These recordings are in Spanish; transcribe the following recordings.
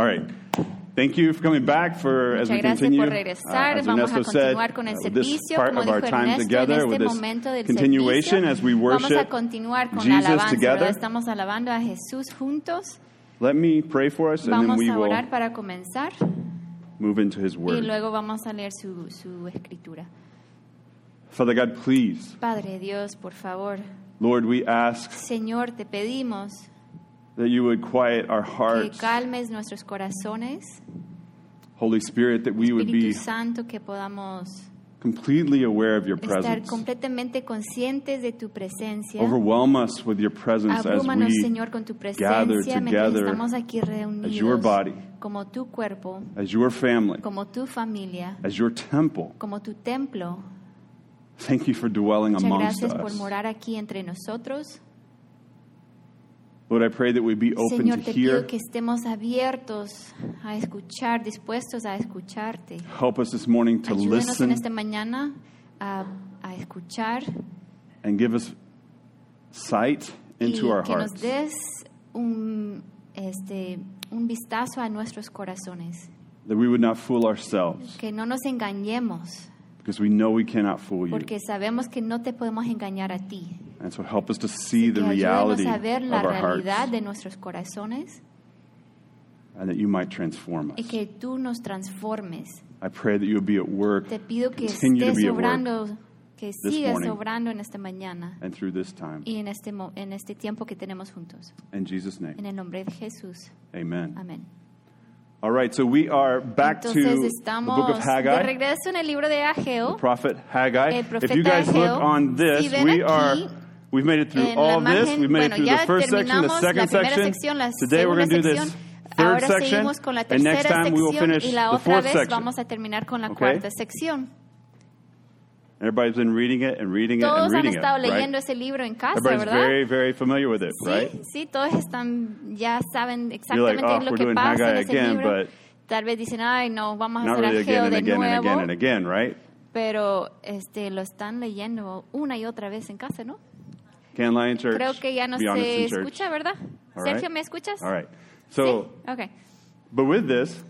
All right. Thank you for coming back for as Muchas we gracias continue. por regresar. as Vamos a said, continuar con el uh, this servicio, part como of our dijo time Ernesto, together en with este momento del continuation servicio. as we Vamos a worship continuar con la Jesus alabanza, together. ¿verdad? Estamos alabando a Jesús juntos. Let me pray for us and then Vamos we a will orar para comenzar move into his y word. luego vamos a leer su, su escritura. Father God, please, Padre Dios, por favor, Lord, we ask Señor, te pedimos that you would quiet our que hearts. calmes nuestros corazones, Holy Spirit, that we would Espíritu be Santo, que podamos completely aware of your estar presence. completamente conscientes de tu presencia. Overwhelm us with your presence as Abrúmanos, we, Señor, con tu gather presencia mientras together estamos aquí as your reunidos body, como tu cuerpo, as your family, como tu familia, as your temple. como tu templo. Thank you for dwelling Muchas amongst gracias por us. morar aquí entre nosotros. Lord, I pray that we be open Señor, to te pido hear. que estemos abiertos a escuchar, dispuestos a escucharte. Help us this morning to Ayúdanos en listen esta mañana a, a escuchar and give us sight y into our que nos hearts. des un, este, un vistazo a nuestros corazones. That we would not fool ourselves Que no nos engañemos, because we know we cannot fool you. porque sabemos que no te podemos engañar a ti. And so help us to see the reality a of ver la our realidad hearts de nuestros corazones and that you might transform y us. que tú nos transformes. I pray that you would be at work, Te pido que continue to estés be at work obrando, que this sigas morning. obrando en esta mañana and through this time. y en este, en este tiempo que tenemos juntos. In Jesus' name, En el nombre de Jesús. amen. Amén. All right, so we are back Entonces to the book of de Haggai. regreso en el libro de the prophet Haggai. El If you guys look on this, si we aquí, are we've made it through En all this. imagen, We've made bueno, it through the first section, the second section. sección, Today we're going to do this third section, and next time we will finish the fourth section. Okay? Everybody's been reading it and reading it Todos and han reading it, estado right? leyendo ese libro en casa, Everybody's ¿verdad? very, very familiar with it, right? Sí, sí, todos están, ya saben You're like, exactamente "Oh, lo que pasa en ese again, libro. Tal vez dicen, ay, no, vamos a hacer really Ageo and de again and nuevo. again and again, right? Pero este, lo están leyendo una y otra vez en casa, ¿no? Can Lion Church. Creo que ya no se escucha, ¿verdad? All Sergio, right. ¿me escuchas? All right. So, sí. Ok. but with this,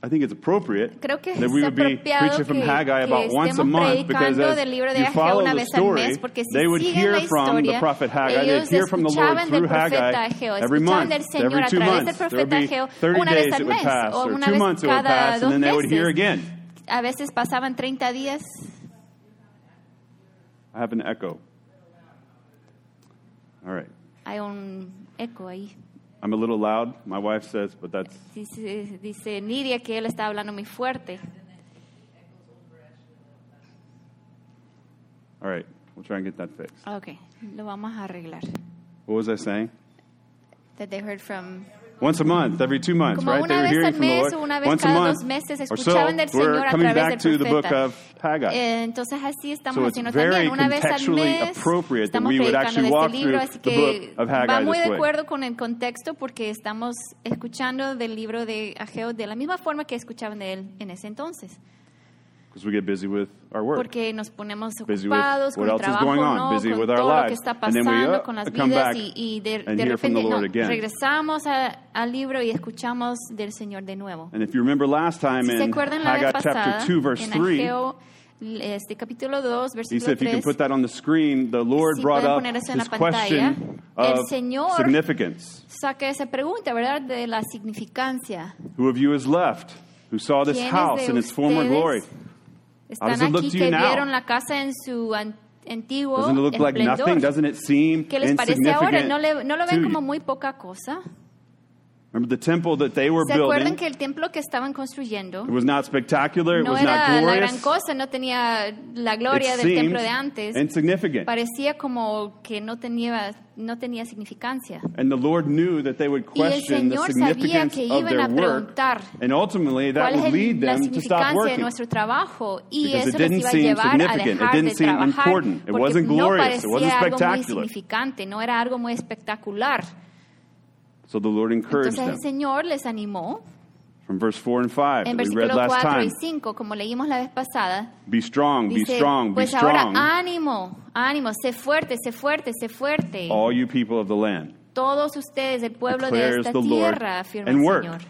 I think it's appropriate Creo que that we would be preaching from Haggai about once a month because as del libro de you follow the story, mes, si they would hear la from the prophet Haggai, they'd hear from the Lord through Haggai Ageo, every month, every two months. There would be 30 days it would pass, or two months it would pass, and then they would hear again. A veces pasaban 30 días. I have an echo. All right. Hay un eco ahí. I'm a little loud, my wife says, but that's Dice, dice Nidia que él está hablando muy fuerte. all right. We'll try and get that fixed. Ok, lo vamos a arreglar. What was I saying? That they heard from Once a month, every two months, Como right? they were hearing from the mes Lord una vez once a month meses or so. We're coming back to the book of Haggai. Eh, entonces así estamos So it's very contextually mes. appropriate that we would actually de walk este libro, through the book of Haggai va muy de acuerdo con el contexto porque estamos escuchando del libro de Ageo de la misma forma que escuchaban de él en ese entonces. Because we get busy with our work. Porque nos ponemos Busy with ocupados con what el else is trabajo, going on, ¿no? busy con with our todo lo que lives. está And then we, uh, con las come vidas back y, y de, and de hear from the repente Lord no, again. regresamos a- al libro y escuchamos del Señor de nuevo. And if you remember last time Si se in acuerdan la Haggai vez pasada, chapter 2, verse en 3, Ageo, este, capítulo 2, he versículo said, if you can put that on the screen, the Lord Si brought up poner eso en la this pantalla, question el of Señor- significance. saca esa pregunta, ¿verdad? De la significancia. Who of you is left who saw this house in its former glory? Están aquí que vieron la casa en su an- antiguo Doesn't it look like esplendor. nothing? Doesn't it seem ¿Qué les parece ahora? ¿No, le- no lo ven como muy poca cosa? Remember the temple that they were ¿Se acuerdan building? que el templo que estaban construyendo It was not spectacular. It no was era not la glorious. gran cosa, no tenía la gloria it del templo de antes? insignificant. Parecía como que no tenía, no tenía significancia. And the Lord knew that they would Y el question the Señor sabía significance que of iban their a work, preguntar and ultimately that ¿Cuál would es lead el- la them to stop significancia de working. nuestro trabajo? Y Because it eso les didn't iba a seem llevar a significant. It dejar didn't de seem trabajar important. It porque wasn't no glorious. It wasn't parecía algo muy spectacular. significante, no era algo muy espectacular. So the Lord encouraged Entonces el them. Señor les animó From verse 4 and 5 en that we read versículo last 4 y time. 5, como leímos la vez pasada, Be strong, be dice, strong, be pues ahora strong, ánimo, ánimo, sé fuerte, sé fuerte, sé fuerte. all you people of the land. Todos ustedes, el pueblo de Declares esta the Lord, tierra, afirma and work. Señor.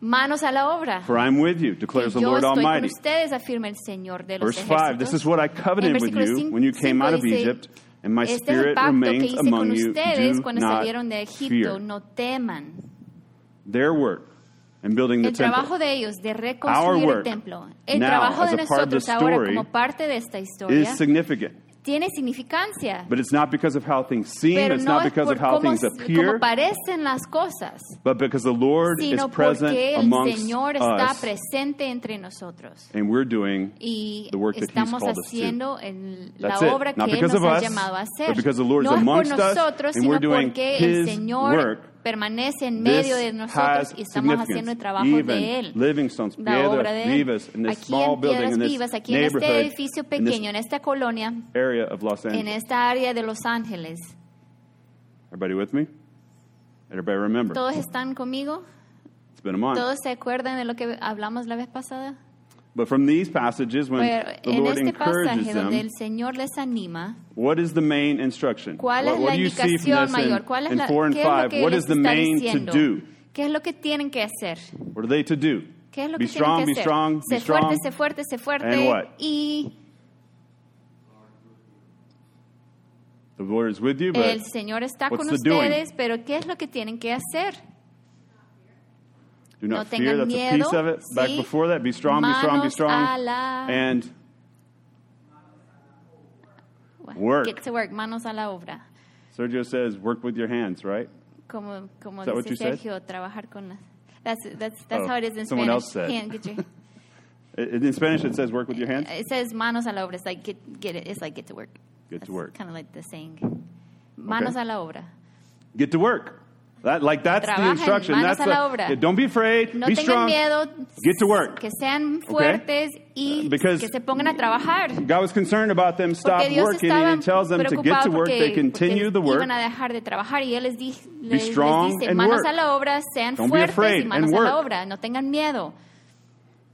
Manos a la obra. For I am with you, declares the yo Lord estoy con Almighty. ustedes, afirma el Señor de los Verse 5 This ejércitos. is what I covenanted En with versículo you cin- when you came cinco out of dice, Egypt, and my Este es el spirit pacto que remains hice con you. ustedes Do cuando not salieron de Egipto. fear. No teman. Their work in building the El trabajo temple de ellos de Our reconstruir el work templo. El now, trabajo as de a part of the nosotros ahora story, como parte de esta historia is significant. Tiene significancia. But it's not because of how things seem, Pero it's no not because of how cómo, things appear, parecen las cosas, but because the Lord is present amongst Señor está us, presente entre nosotros. and we're doing y the work that He's called us to. la That's it. Not que Él because nos of ha us, llamado a hacer. but because the Lord is no por amongst us, and we're doing His work. Permanece en medio de nosotros y estamos haciendo el trabajo de Él. La obra de Él. Aquí en Piedras Vivas, aquí en este edificio pequeño, en esta colonia, en esta área de Los Ángeles. Everybody with me? Everybody remember? ¿Todos están conmigo? It's been a month. ¿Todos se acuerdan de lo que hablamos la vez pasada? But from these passages, when Pero the en Lord este encourages pasaje donde them, el Señor les anima, what is the main instruction? ¿Cuál what, es what la do you see from this mayor? in, ¿Cuál es in la, 4 and ¿Qué es lo 5? que What is the main diciendo? to do? ¿Qué es lo que tienen que hacer? What are they to do? ¿Qué es lo be que strong, tienen be que hacer? strong, be strong. fuerte, sé fuerte, sé fuerte. And what? Y The Lord is with you, but el Señor está what's con the doing? ustedes, pero ¿qué es lo que tienen que hacer? Do no not fear. tengan That's a piece of it. Back ¿sí? before that, be strong, be strong, be strong. la- And Work. Get to work, manos a la obra. Sergio says, work with your hands, right? Como, como Is that what you said? Trabajar con las... That's, that's, that's Oh, how it is in someone Spanish. else said. Hand, get your- In Spanish, it says, work with your hands. It says manos a la obra. It's like get, get it. It's like get to work. Get to work. Kind of like the saying. Manos Okay. a la obra. Get to work. That, like that's the instruction. That's the, la obra. yeah, don't be afraid. No be strong. miedo. Get to work. Que sean fuertes y Uh, because- que se pongan a trabajar. God was concerned about them stop working, and He tells them to get to work. porque, They continue the work. iban a dejar de trabajar y Él les, di- les, les strong dice, and manos work. a la obra, sean Don't be fuertes afraid y manos and a la work. obra, no tengan miedo.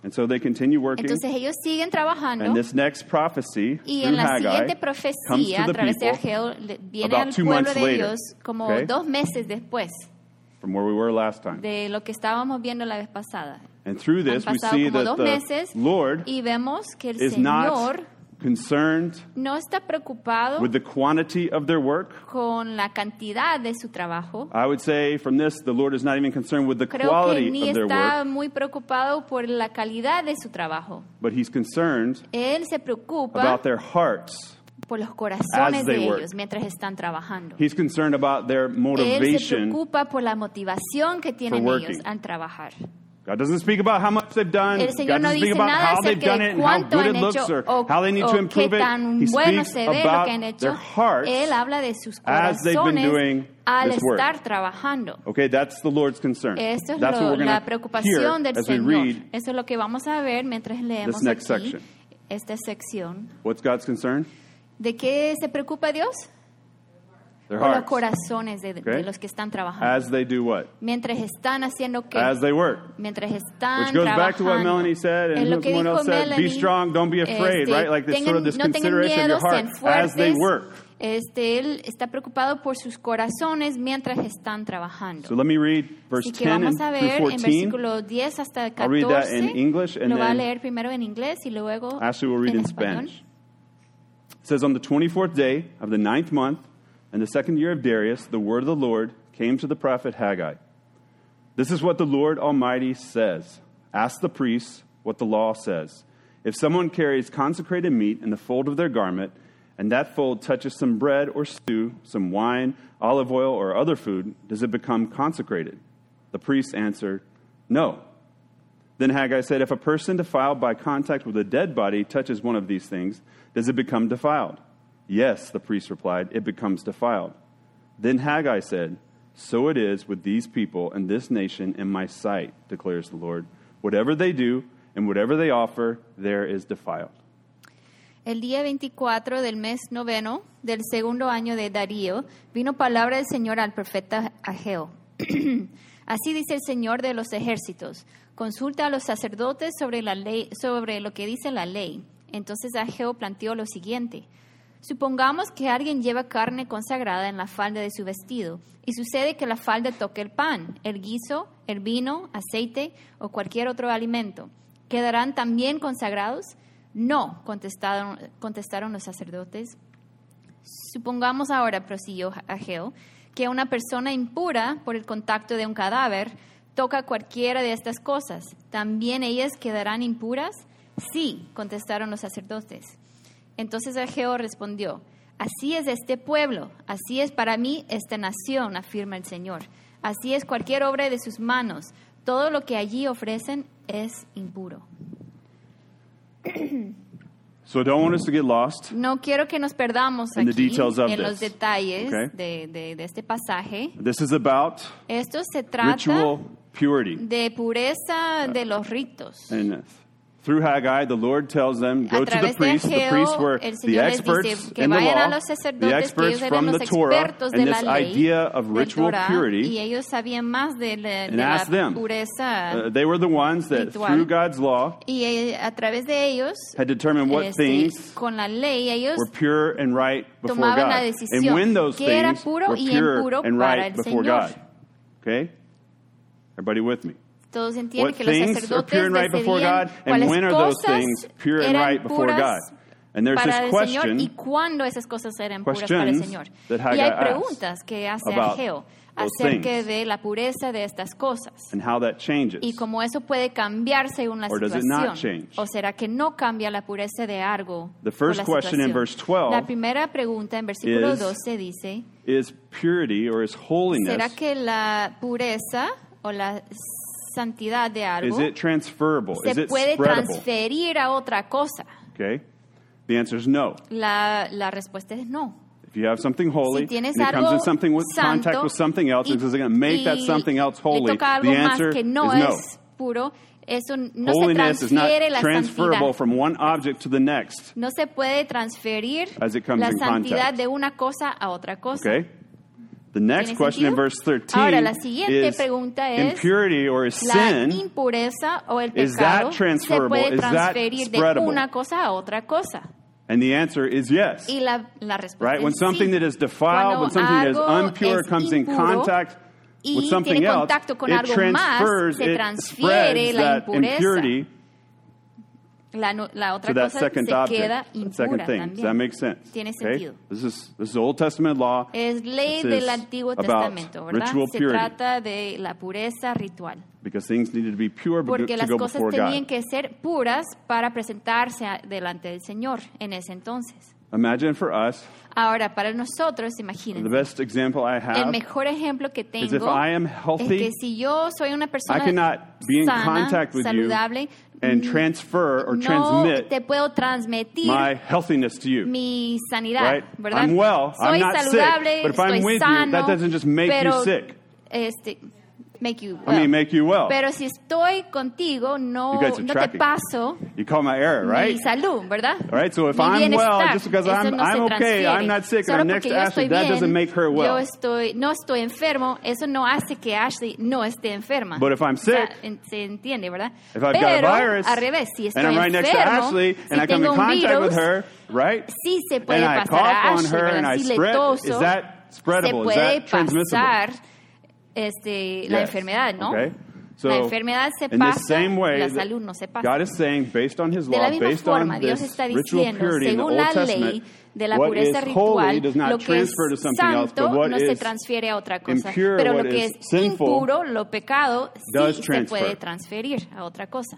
And so they continue working. Entonces ellos siguen trabajando and this next prophecy y through en la Haggai siguiente comes profecía to a the través de people Ageo viene al two pueblo months de later, Dios como okay? dos meses después from where we were last time. de lo que estábamos viendo la vez pasada. And through this, Han we pasado see como that dos the meses Lord y vemos que el Señor not concerned no está preocupado with the quantity of their work. con la cantidad de su trabajo. I would say from this, the Lord is not even concerned with the Creo que quality ni of their está work, muy preocupado por la calidad de su trabajo. but He's concerned Él se preocupa about their hearts. por los corazones de work. ellos mientras están trabajando. He's concerned about their Él se motivation. preocupa por la motivación que tienen for ellos working. al trabajar. God doesn't speak about how much they've done. El God no doesn't speak dice about nada how they've done it and how good it looks hecho or o, how they need to improve it. He bueno speaks about their hearts Él habla de sus as they've been doing al this work. estar trabajando. Okay, that's the Lord's concern. Es that's lo- what we're la going to hear del as we read Eso es lo que vamos a ver mientras leemos this next aquí section. esta sección. What's God's concern? ¿De qué se preocupa Dios? Their Por los corazones de, los que están trabajando. As they do what? mientras están haciendo qué? As they work. mientras están Which goes back to what trabajando. Melanie said Es and lo que someone dijo else said. Be strong, don't be afraid, este, right? Like this sort of this no consideration miedo, of your heart fuertes. as they work. Este, él está preocupado por sus corazones mientras están trabajando. So let me read verse Así que 10 vamos and a through ver en 14. versículo 10 hasta I'll read that 14. in English and Lo va a then leer primero en inglés y luego Ashley will read en in español. Spanish. It says, On the 24th day of the ninth month, in the second year of Darius, the word of the Lord came to the prophet Haggai. This is what the Lord Almighty says Ask the priests what the law says. If someone carries consecrated meat in the fold of their garment, and that fold touches some bread or stew, some wine, olive oil, or other food, does it become consecrated? The priest answered, No. Then Haggai said, If a person defiled by contact with a dead body touches one of these things, does it become defiled? Yes, the priest replied, it becomes defiled. Then Haggai said, So it is with these people and this nation in my sight, declares the Lord. Whatever they do and whatever they offer, there is defiled. El día 24 del mes noveno del segundo año de Darío vino palabra del Señor al profeta Ageo. Así dice el Señor de los ejércitos: Consulta a los sacerdotes sobre la ley, sobre lo que dice la ley. Entonces Ageo planteó lo siguiente: Supongamos que alguien lleva carne consagrada en la falda de su vestido y sucede que la falda toque el pan, el guiso, el vino, aceite o cualquier otro alimento. ¿Quedarán también consagrados? No, contestaron, contestaron los sacerdotes. Supongamos ahora, prosiguió Ageo, que una persona impura por el contacto de un cadáver toca cualquiera de estas cosas. ¿También ellas quedarán impuras? Sí, contestaron los sacerdotes. Entonces Ageo respondió, así es este pueblo, así es para mí esta nación, afirma el Señor. Así es cualquier obra de sus manos. Todo lo que allí ofrecen es impuro. So I don't want us to get lost. No quiero que nos perdamos In the aquí details of en los detalles okay? de, de- de este pasaje. This is about Esto se trata ritual purity. de pureza de los ritos. And Through Haggai, the Lord tells them, go to the priests. the priests were the experts in the law, the experts from the Torah, and this idea of ritual purity, and ask them. Uh, they were the ones that, through God's law, had determined what things were pure and right before God, and when those things were pure and right before God. Okay? Everybody with me? Todos entienden que los sacerdotes right God, and cuáles cosas things pure and eran right puras God? And there's para this el Señor question y cuándo esas cosas eran puras para el questions Señor. that Y hay preguntas que hace Ageo acerca de la pureza de estas cosas. and how that changes. Y cómo eso puede cambiar según la situación. change? ¿O será que no cambia la pureza de algo? The por first la question in situación? verse 12 La primera pregunta en versículo is, 12 dice, Is purity or is holiness, ¿será que la pureza o la santidad de is it transferable? is se it puede spreadable? transferir a otra cosa? Okay? The answer is no. La, la respuesta es no. If you have something holy Si and it comes in something with santo contact with something else, y- is it going to make that something else holy? The answer no is no. puro, eso no Holiness is not transferable from one object to the next. No se puede transferir As it comes la in santidad contact. de una cosa a otra cosa. Okay? The next ¿Tiene question in verse 13 Ahora, la siguiente is pregunta es, impurity or is La sin impureza o el is pecado that se transferable? puede Is that transferir de spreadable? una cosa a otra cosa. And the answer is yes. Y la, la respuesta Right? When something sí. that is defiled, Cuando when something that is es comes in contact with something else, it más, transfers, se it spreads la that impureza. impurity La, no- la otra that cosa second se object, queda impura second thing. Does también. that make sense? Tiene Okay? sentido. This is this is Old Testament law. Es ley This del Antiguo about Testamento, ¿verdad? ritual Se purity. trata de la pureza ritual. because things needed to be pure Porque to las go cosas before tenían God. que ser puras para presentarse a- delante del Señor en ese entonces. Imagine for us, Ahora, para nosotros, the imagínense, best example I el have mejor ejemplo que is if tengo I am es healthy, que si yo soy una I persona cannot be in sana, contact with you saludable, and mm, transfer or no transmit te puedo transmitir my healthiness to you. mi sanidad, Right? ¿verdad? I'm well, Soy I'm not sick, saludable, but if I'm estoy with you, sano, that doesn't just make you pero, sick. Este, make you I mean, make you well. Pero si estoy contigo, no, You guys are no te tracking. paso You call my error, right? mi salud, ¿verdad? All right, so if Mi I'm well, just because I'm- no se I'm okay. I'm not sick, and Solo I'm next to Ashley, estoy that bien, doesn't make her well. Yo estoy, no estoy enfermo, eso no hace que Ashley no esté enferma. But if I'm O sea, sick, se entiende, ¿verdad? If I've got Pero, a virus, al revés, si estoy and I'm right next to enfermo, Ashley, si and I come in contact virus, with her, right? sí se puede and I pasar a cough on Ashley, her ¿verdad? and I Si spread, toso, is that se spreadable? Is puede that transmissible? pasar este, la Yes. enfermedad, ¿no? Okay. So, la enfermedad se pasa, way, la salud no se pasa. God is saying, based on His De law, la misma based forma, on Dios está diciendo, según la ley de la pureza ritual, lo que es else, santo no se transfiere a otra cosa. impure, Pero lo que es impuro, lo pecado, sí se puede transferir a otra cosa.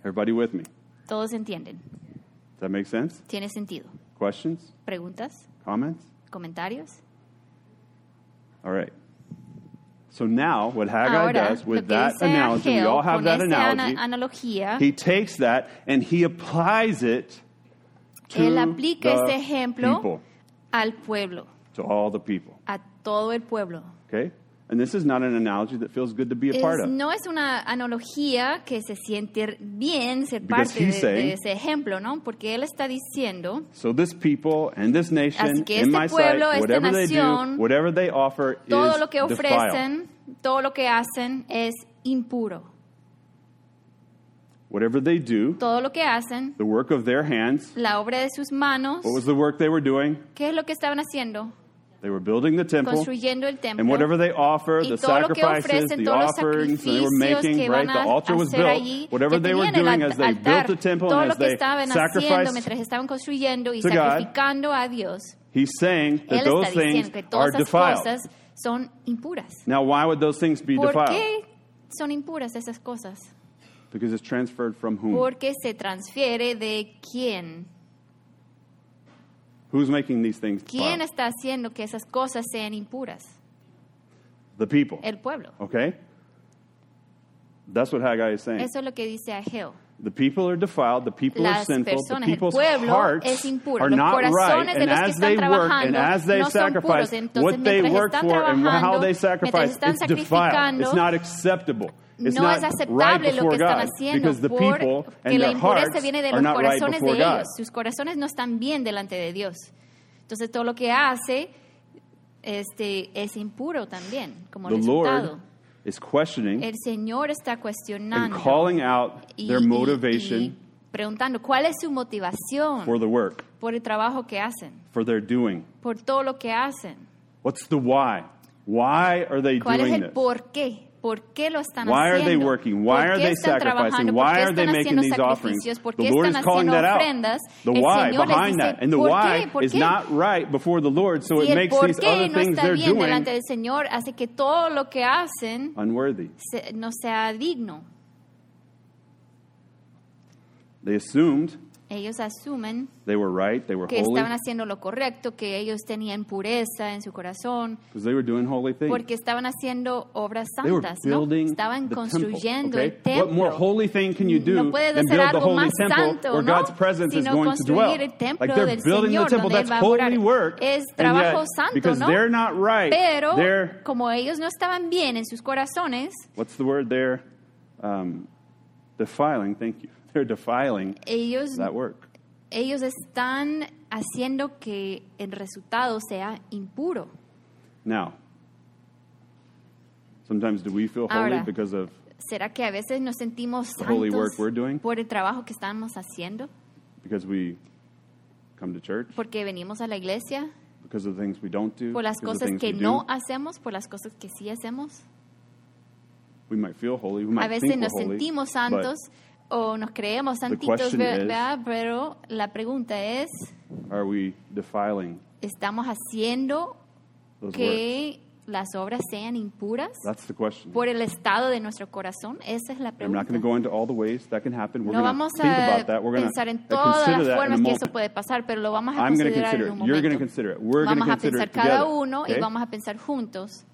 Everybody with me? Todos entienden. Does that make sense? ¿Tiene sentido? Questions? ¿Preguntas? Comments? ¿Comentarios? All right. So now, what Haggai Ahora, does with that analogy, we all have that esta ana- analogy. analogía, He takes that and he applies it to él aplica the ese ejemplo people, al pueblo, to all the people. a todo el pueblo. Okay? And this is not an analogy that feels good to be a part of. no es una analogía que se siente bien ser Because parte de, saying- de ese ejemplo, ¿no? Porque él está diciendo, So this people and this nation, Así que in my pueblo, sight, esta whatever they do, nación, whatever they offer todo is lo que defiled. ofrecen, todo lo que hacen es impuro. Whatever they do, todo lo que hacen, the work of their hands, la obra de sus manos, what was the work they were doing? ¿qué es lo que estaban haciendo? They were building the temple, Construyendo el templo. and whatever they offer, the todo lo que sacrifices, the offerings they were making, right? The altar was built. allí, Whatever they were doing as they built the temple and as they sacrificed mientras estaban construyendo y to God, a Dios, He's saying that those things are defiled. son impuras. Now, why would those things be ¿Por defiled? qué son impuras esas cosas? Because it's transferred from whom? Porque se transfiere de quién. Who's making these things ¿Quién defiled? está haciendo que esas cosas sean impuras? The people. El pueblo. Okay? That's what Haggai is saying. Eso es lo que dice Ageo. The people are defiled, the people are sinful, the personas, el people's hearts are not right. And as they work and as they no sacrifice, puros. Entonces, what they work for and how they sacrifice, it's defiled. It's not acceptable. It's no es right aceptable lo que están God haciendo porque la impureza viene de los right corazones de God. ellos. Sus corazones no están bien delante de Dios. Entonces todo lo que hace este, es impuro también, como The resultado. Lord is questioning El Señor está and cuestionando calling out y, their motivation y preguntando cuál es su motivación for the work, por el trabajo que hacen, for their doing. por todo lo que hacen. What's the why? Why are they ¿Cuál es doing el this? por qué? ¿Por qué lo están Why are they working? Why ¿Por are they están sacrificing? trabajando? Why ¿Por qué are they están making haciendo these offerings? sacrificios? ¿Por The qué Lord están is calling haciendo that out. ofrendas? The el why Señor les behind dice, that. And the ¿por why ¿Por is qué? not right before the Lord, so si it makes these other no things they're bien delante doing del Señor hace que todo lo que hacen unworthy. se- no sea digno. They assumed Ellos asumen they were right, they were que holy, estaban haciendo lo correcto, que ellos tenían pureza en su corazón, they were doing holy things. porque estaban haciendo obras They were santas, ¿no? building Estaban the construyendo temple. el Okay? What more templo. holy thing can you do no puedes than hacer build the algo holy más temple santo, where ¿no? God's presence is sino going to dwell? construir el templo Like they're del building Señor, the temple, donde Él va a morar. holy work. Es and trabajo yet, santo, because ¿no? they're not right, Pero they're como ellos no estaban bien en sus corazones, what's the word there? Um, defiling. Thank you. They're defiling ellos, that work. ellos están haciendo que el resultado sea impuro. Now, sometimes do we feel holy Ahora, because of ¿Será que a veces nos sentimos The holy santos work we're doing? por el trabajo que estamos haciendo? because we come to church, Porque venimos a la iglesia, because of the things we don't do, por las cosas que no do? hacemos, por las cosas que sí hacemos. We might feel holy. We might A veces think nos we're sentimos santos o nos creemos santitos, question is- ¿verdad? Pero la pregunta es, are we defiling ¿estamos haciendo those works? que las obras sean impuras That's the question. por el estado de nuestro corazón? Esa es la pregunta. go No going to vamos a pensar en to todas las formas que eso puede pasar, pero lo vamos a I'm considerar consider en un momento. consider it. We're going to Vamos a pensar it cada together. uno y okay? vamos a pensar juntos.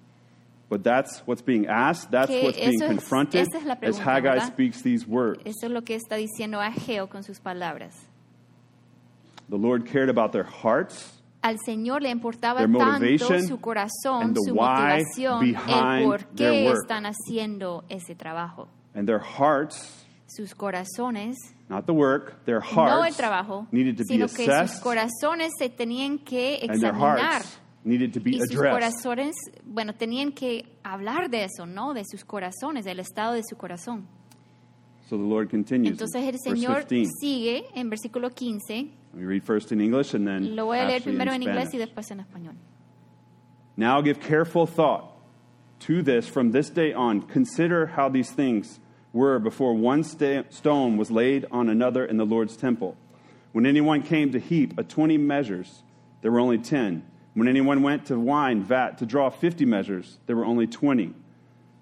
But that's what's being asked. That's what's being es- confronted la as Haggai ¿verdad? speaks these words. Eso es lo que está diciendo Ageo con sus palabras. The Lord cared about their hearts Al Señor le importaba Their tanto motivation su corazón, and the su motivación, el behind por their qué work. están haciendo ese trabajo. and their hearts, Sus corazones, not the work, their no el hearts trabajo, needed to be sino que sus assessed corazones se tenían que and their examinar. Needed to be Y sus addressed. corazones, bueno, tenían que hablar de eso, ¿no? De sus corazones, del estado de su corazón. So the Lord continues. in Entonces el Señor 15. sigue en versículo 15. Let me read first in English and then Lo voy a leer primero in en inglés Spanish. y después en español. Now give careful thought to this from this day on. Consider how these things were before one sta- stone was laid on another in the Lord's temple. When anyone came to heap a 20 measures, there were only 10. When anyone went to wine vat to draw 50 measures, there were only 20.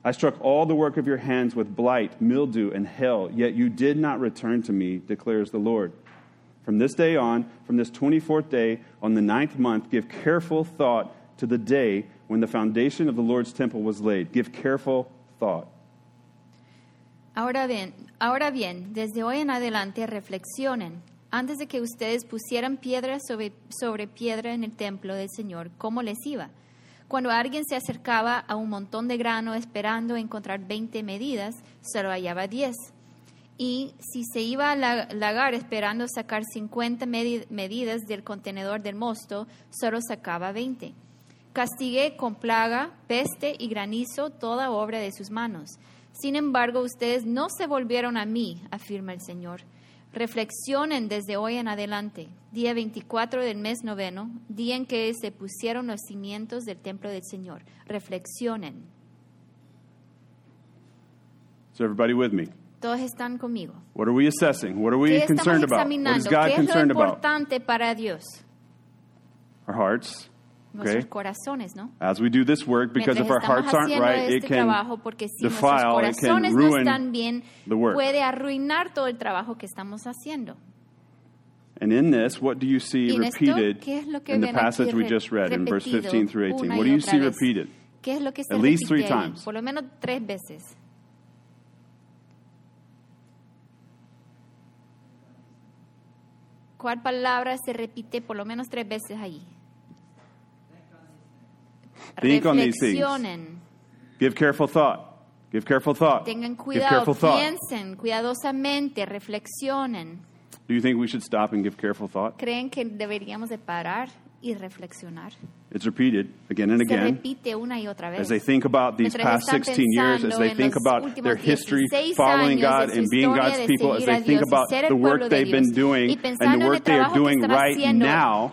I struck all the work of your hands with blight, mildew, and hail, yet you did not return to me, declares the Lord. From this day on, from this 24th day, on the ninth month, give careful thought to the day when the foundation of the Lord's temple was laid. Give careful thought. Ahora bien, ahora bien, desde hoy en adelante reflexionen. Antes de que ustedes pusieran piedra sobre, sobre piedra en el templo del Señor, ¿cómo les iba? Cuando alguien se acercaba a un montón de grano esperando encontrar 20 medidas, solo hallaba 10. Y si se iba a la- lagar esperando sacar 50 medi- medidas del contenedor del mosto, solo sacaba 20. Castigué con plaga, peste y granizo toda obra de sus manos. Sin embargo, ustedes no se volvieron a mí, afirma el Señor. Reflexionen desde hoy en adelante, día 24 del mes noveno, día en que se pusieron los cimientos del templo del Señor. Reflexionen. Is everybody with me? Todos están conmigo. What are we assessing? What are we ¿Qué estamos concerned about? What is examinando? God ¿Qué es lo concerned about? importante para Dios? Our hearts. Okay. ¿no? As we do this work, because Mientras if our hearts aren't right, it este can si defile, it can no ruin están bien, the work. puede arruinar todo el trabajo que estamos haciendo. And in this, what do you see esto, repeated ¿qué es lo que in the passage we just read in verse repetido 15 through 18? una What do you see vez? repeated? ¿Qué es lo que se At least three times. Por lo menos tres veces. ¿Cuál palabra se repite por lo menos tres veces ahí? Think on these things. Give careful thought. Give careful thought. tengan Give careful thought. piensen cuidadosamente, reflexionen. Do you think we should stop and give careful thought? ¿Creen que deberíamos de parar y reflexionar? It's repeated again and again. As they think about these past 16 years, as they think about their history following God and being God's people, as they think about the work they've been doing and the work they are doing right now,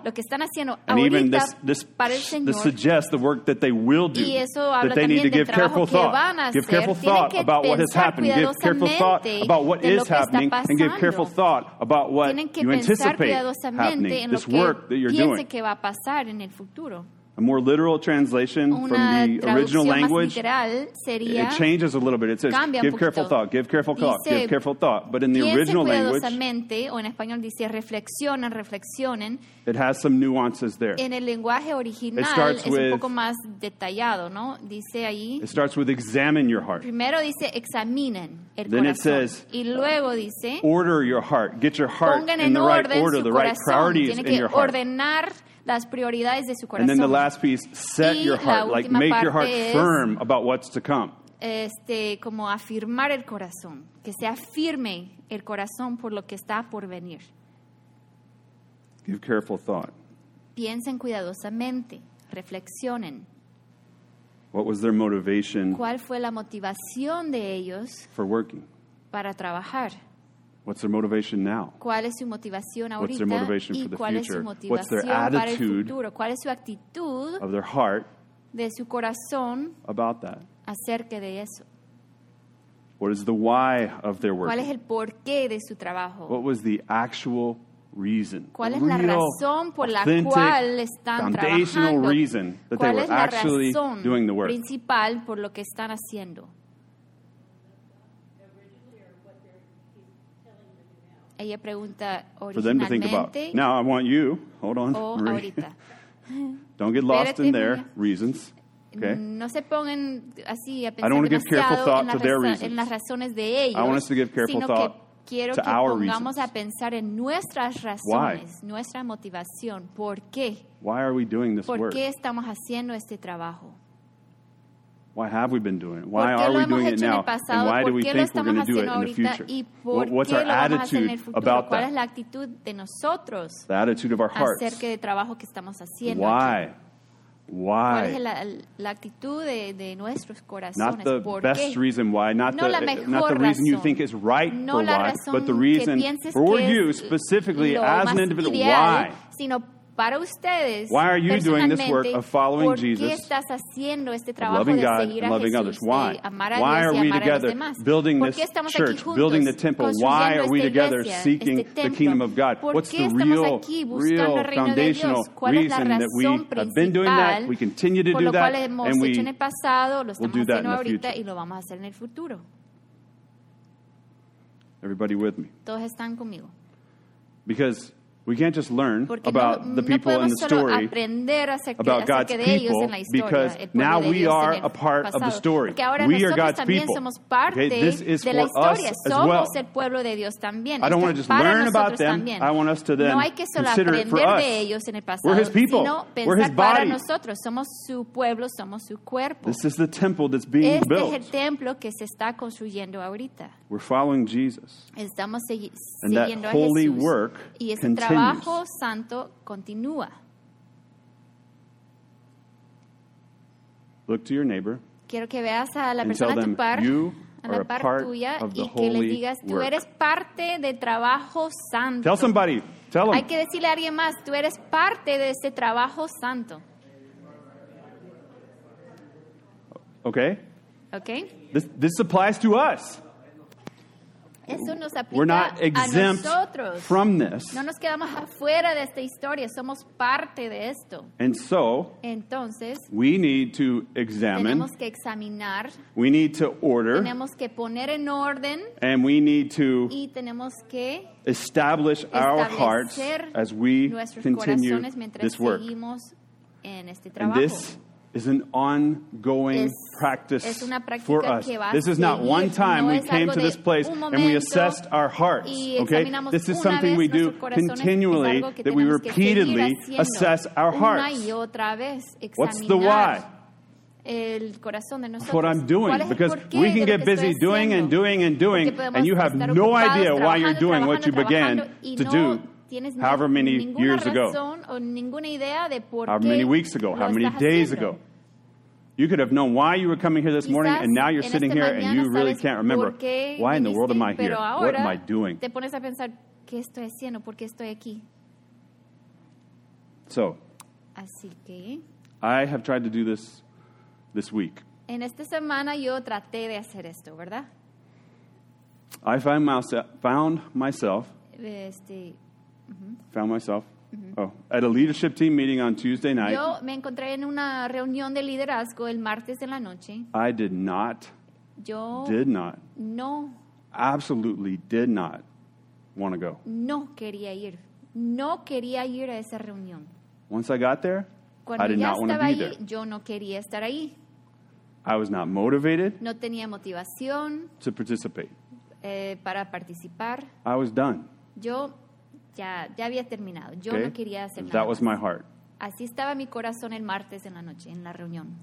and even this, this, this suggests the work that they will do, that they need to give careful thought, give careful thought about what has happened, give careful thought about what is happening, and give careful thought about what you anticipate happening, this work that you're doing a pasar en el futuro. A more literal translation from the original language sería It changes a little bit. It says, give careful thought, give careful thought, Dice, give careful thought. But in the original language, o en español dice reflexionen, reflexionen. it has some nuances there. En el lenguaje original it starts es with- un poco más detallado, ¿no? Dice ahí, It starts with examine your heart. primero dice examinen el Then it says, y luego dice, Order your heart. Get your heart in the right order, the right priorities in your heart. Las prioridades de su And corazón. then the last piece, set Y your la heart, like última make your heart parte es- firm about what's to come. este, como afirmar el corazón, que sea firme el corazón por lo que está por venir. Give careful thought. Piensen cuidadosamente, reflexionen. What was their motivation ¿Cuál fue la motivación de ellos for working? para trabajar? What's their motivation now? ¿Cuál es su motivación What's ahorita their motivation y for the cuál es su future? What's their motivación para el attitude futuro? ¿Cuál es su actitud Of their heart de su corazón about that? acerca de eso? What is the why of their ¿Cuál es el porqué de su trabajo? What was the actual reason? ¿Cuál es la real, razón por la cual están foundational trabajando? reason that they ¿Cuál were es la actually razón doing the work? principal por lo que están haciendo? Ella pregunta For them to think about. originalmente Now I want you, hold on, o Marie. ahorita. don't get lost Espérate, in their María. reasons. Okay? No se pongan así a don't wanna give careful demasiado thought en, las to their raza- reasons. en las razones de ellos, I want us to give careful sino thought quiero to que our pongamos reasons. a pensar en nuestras razones, nuestra motivación. ¿Por qué? Why are we doing this ¿Por work? qué estamos haciendo este trabajo? Why have we been doing it? Why are we doing it now? And why do we think we're going to do it in the future? What's our attitude about that? the attitude of our hearts. Why? Why? Not the best reason why, not, the, eh, not the reason you think is right for why, but the reason for you specifically as an individual, why? Para ustedes Why are you doing this work of following ¿por qué Jesus, estás haciendo este trabajo loving de God seguir and a loving Jesús, others. Why? de amar a Why Dios are y we amar a los together demás? building ¿Por this qué estamos church, aquí juntos, building the temple? Why construyendo are we esta together iglesia, seeking este the templo? kingdom of God? ¿Por What's qué the estamos real, aquí buscando real el reino de foundational Dios? ¿Cuál es la reason that we razón have been doing that? principal We continue to por do lo cual that, hemos and we hecho en el pasado, lo will estamos do that in the ahorita future. y lo vamos a hacer en el futuro? Everybody with me? Todos están conmigo. Because we can't just learn Porque about no, the no people in the story acerca, about God's acerca de ellos people en la historia, because now we are a part of the story. We are God's people. Okay, this is for us as well. el pueblo de Dios también. I don't wanna just learn about them. también. I want us to then no hay que solo consider it for us. de ellos en el pasado, We're his people. sino We're his para body. nosotros. Somos su pueblo, somos su cuerpo. This is the temple that's being Este es el built. templo que se está construyendo ahorita. We're following Jesus. Estamos And that a holy Jesús. work y ese continues. Trabajo santo continúa. Look to your neighbor Quiero que veas a la and tell a tu them, par you a are la a par part tuya of the y que les holy digas, tú work. eres parte del trabajo santo. Tell somebody. Tell Hay them. que decirle a alguien más, tú eres parte de ese trabajo santo. Okay? ¿Ok? This, this applies to us. Eso nos We're not a exempt nosotros. from this. No nos quedamos afuera de esta historia, somos parte de esto. And so, Entonces, we need to examine, tenemos que examinar, we need to order, tenemos que poner en orden and we need to y tenemos que establish our hearts as we continue this work. en este And this is an ongoing es, practice es for us. This is not one time no we came to this place and we assessed our hearts. Okay? This is something we do continually that we repeatedly assess our hearts. What's the why? What I'm doing, because we can get busy doing and doing and doing, and you have no idea why you're doing what you began to do however many years ago, how many weeks ago, how many days ago. You could have known why you were coming here this morning, and now you're sitting here and you really can't remember why in the world am I here? What am I doing? Te pones a pensar, ¿qué estoy haciendo? ¿Por qué estoy aquí? So, Así que I have tried to do this this week. en esta semana yo traté de hacer esto, ¿verdad? I found myself, found myself, Este, found myself, oh, at a leadership team meeting on Tuesday night. yo me encontré en una reunión de liderazgo el martes de la noche. I did not, Yo did not, no, absolutely did not want to go. no quería ir. No quería ir a esa reunión. Once I got there, Cuando I did ya not want to estaba be allí, there. yo no quería estar ahí. I was not motivated No tenía motivación to participate. eh, para participar. I was done. Yo ya, ya había terminado. Yo Okay? no quería hacer nada. That was my heart. Así estaba mi corazón el martes en la noche, en la reunión.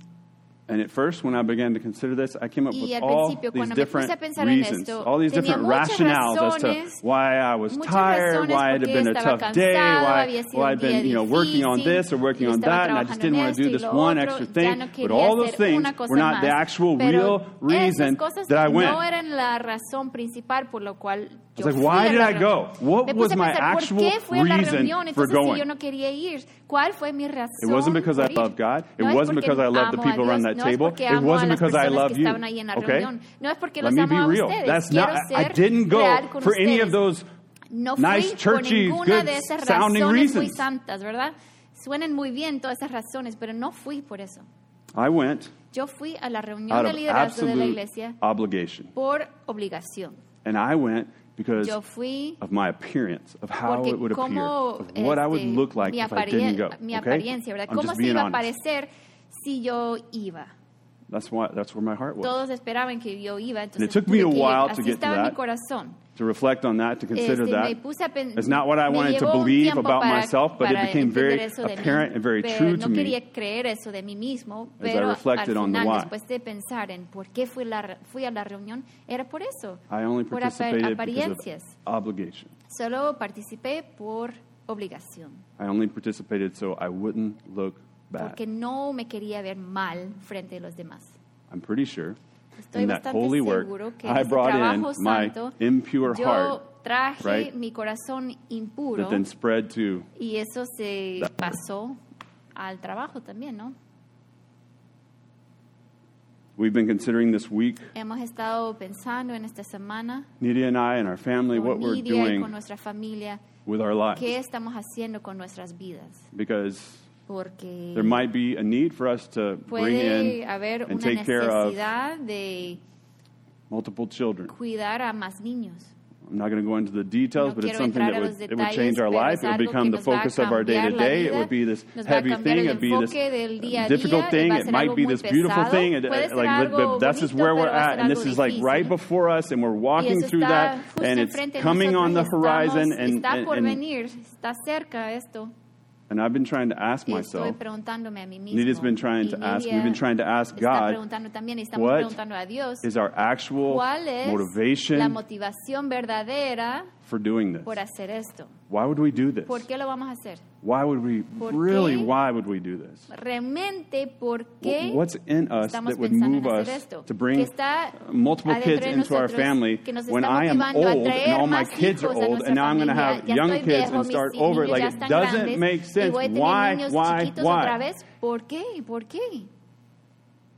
And at first, when I began to consider this, I came up with al all these different puse a pensar en reasons, esto, all these different rationales as to why I was tired, why it had been a tough day, why, why I'd been, you know, working on this or working on that, and I just didn't want to do this one otro, extra thing. no But all those things were not the actual real reason that I went. no eran la razón principal por lo cual I was like, why did I go? What was my actual qué fui a la reason for going? Yo no quería ir, ¿cuál fue mi razón It wasn't because I por ir? love God. It No wasn't because I love the people around that no table. It wasn't because I personas love you. estaban ahí en la Okay? No es Let los me be real. That's Quiero not. I didn't go for any of those No nice, churchy, good sounding reasons. santas. Suenan muy bien todas esas razones, pero no fui por eso. I went Yo fui a la reunión de liderazgo de la iglesia obligation, por obligación. and I went because of my appearance, of how it would appear, of what I would look like if I didn't go. mi Okay? apariencia, ¿verdad? I'm ¿Cómo just se being iba a honest. parecer si yo iba? That's why. That's where my heart was. Todos esperaban que yo iba, entonces took me a while to get to estaba mi that. corazón. To reflect on that, to consider Este, that. me puse a pen- It's not what I wanted to believe about para- myself, but it became very de mí. apparent and very true no to me. quería creer eso de mí mismo, As I pero al reflected on the why. después de pensar en por qué fui, la, fui a la reunión, era por eso, I only por participated because of obligation. Solo participé por obligación, I only participated so I wouldn't look. Porque no me quería ver mal frente a los demás. I'm pretty sure Estoy in that holy work, I brought in my santo impure yo heart traje right? mi corazón impuro that then spread to y eso se pasó al trabajo también, ¿no? We've been considering this week, Hemos estado pensando en esta semana Nidia and I and our family, what con we're Nidia y con doing nuestra familia, with our lives. qué estamos haciendo con nuestras vidas, Because porque there might be a need for us to bring in haber and una take care of de multiple children. cuidar a más niños. I'm not going to go into the details, No but it's something that would, los it would change our life. It would become the nos va a focus of our day to day. It would be this nos va a heavy thing. It'd be this día difficult thing. It might be this beautiful pesado, thing. It- uh, like, but, that's just where we're pero va a at, and this is like right before us, and we're walking through that, and it's coming on the horizon. And, está and, and, and I've been trying to ask myself. Nita's been trying to ask. We've been trying to ask God. What is our actual motivation for doing this? por hacer esto. Why would we do this? ¿Por qué lo vamos a hacer? Why would we, really, why would we do this? Realmente, ¿por qué What's in us that would move us esto? to bring multiple kids into our family when I am old and all my kids are old and now I'm going to have young kids viejo, and start over? Like it doesn't make sense. voy a tener Why, why, why? ¿Por qué? ¿Por qué?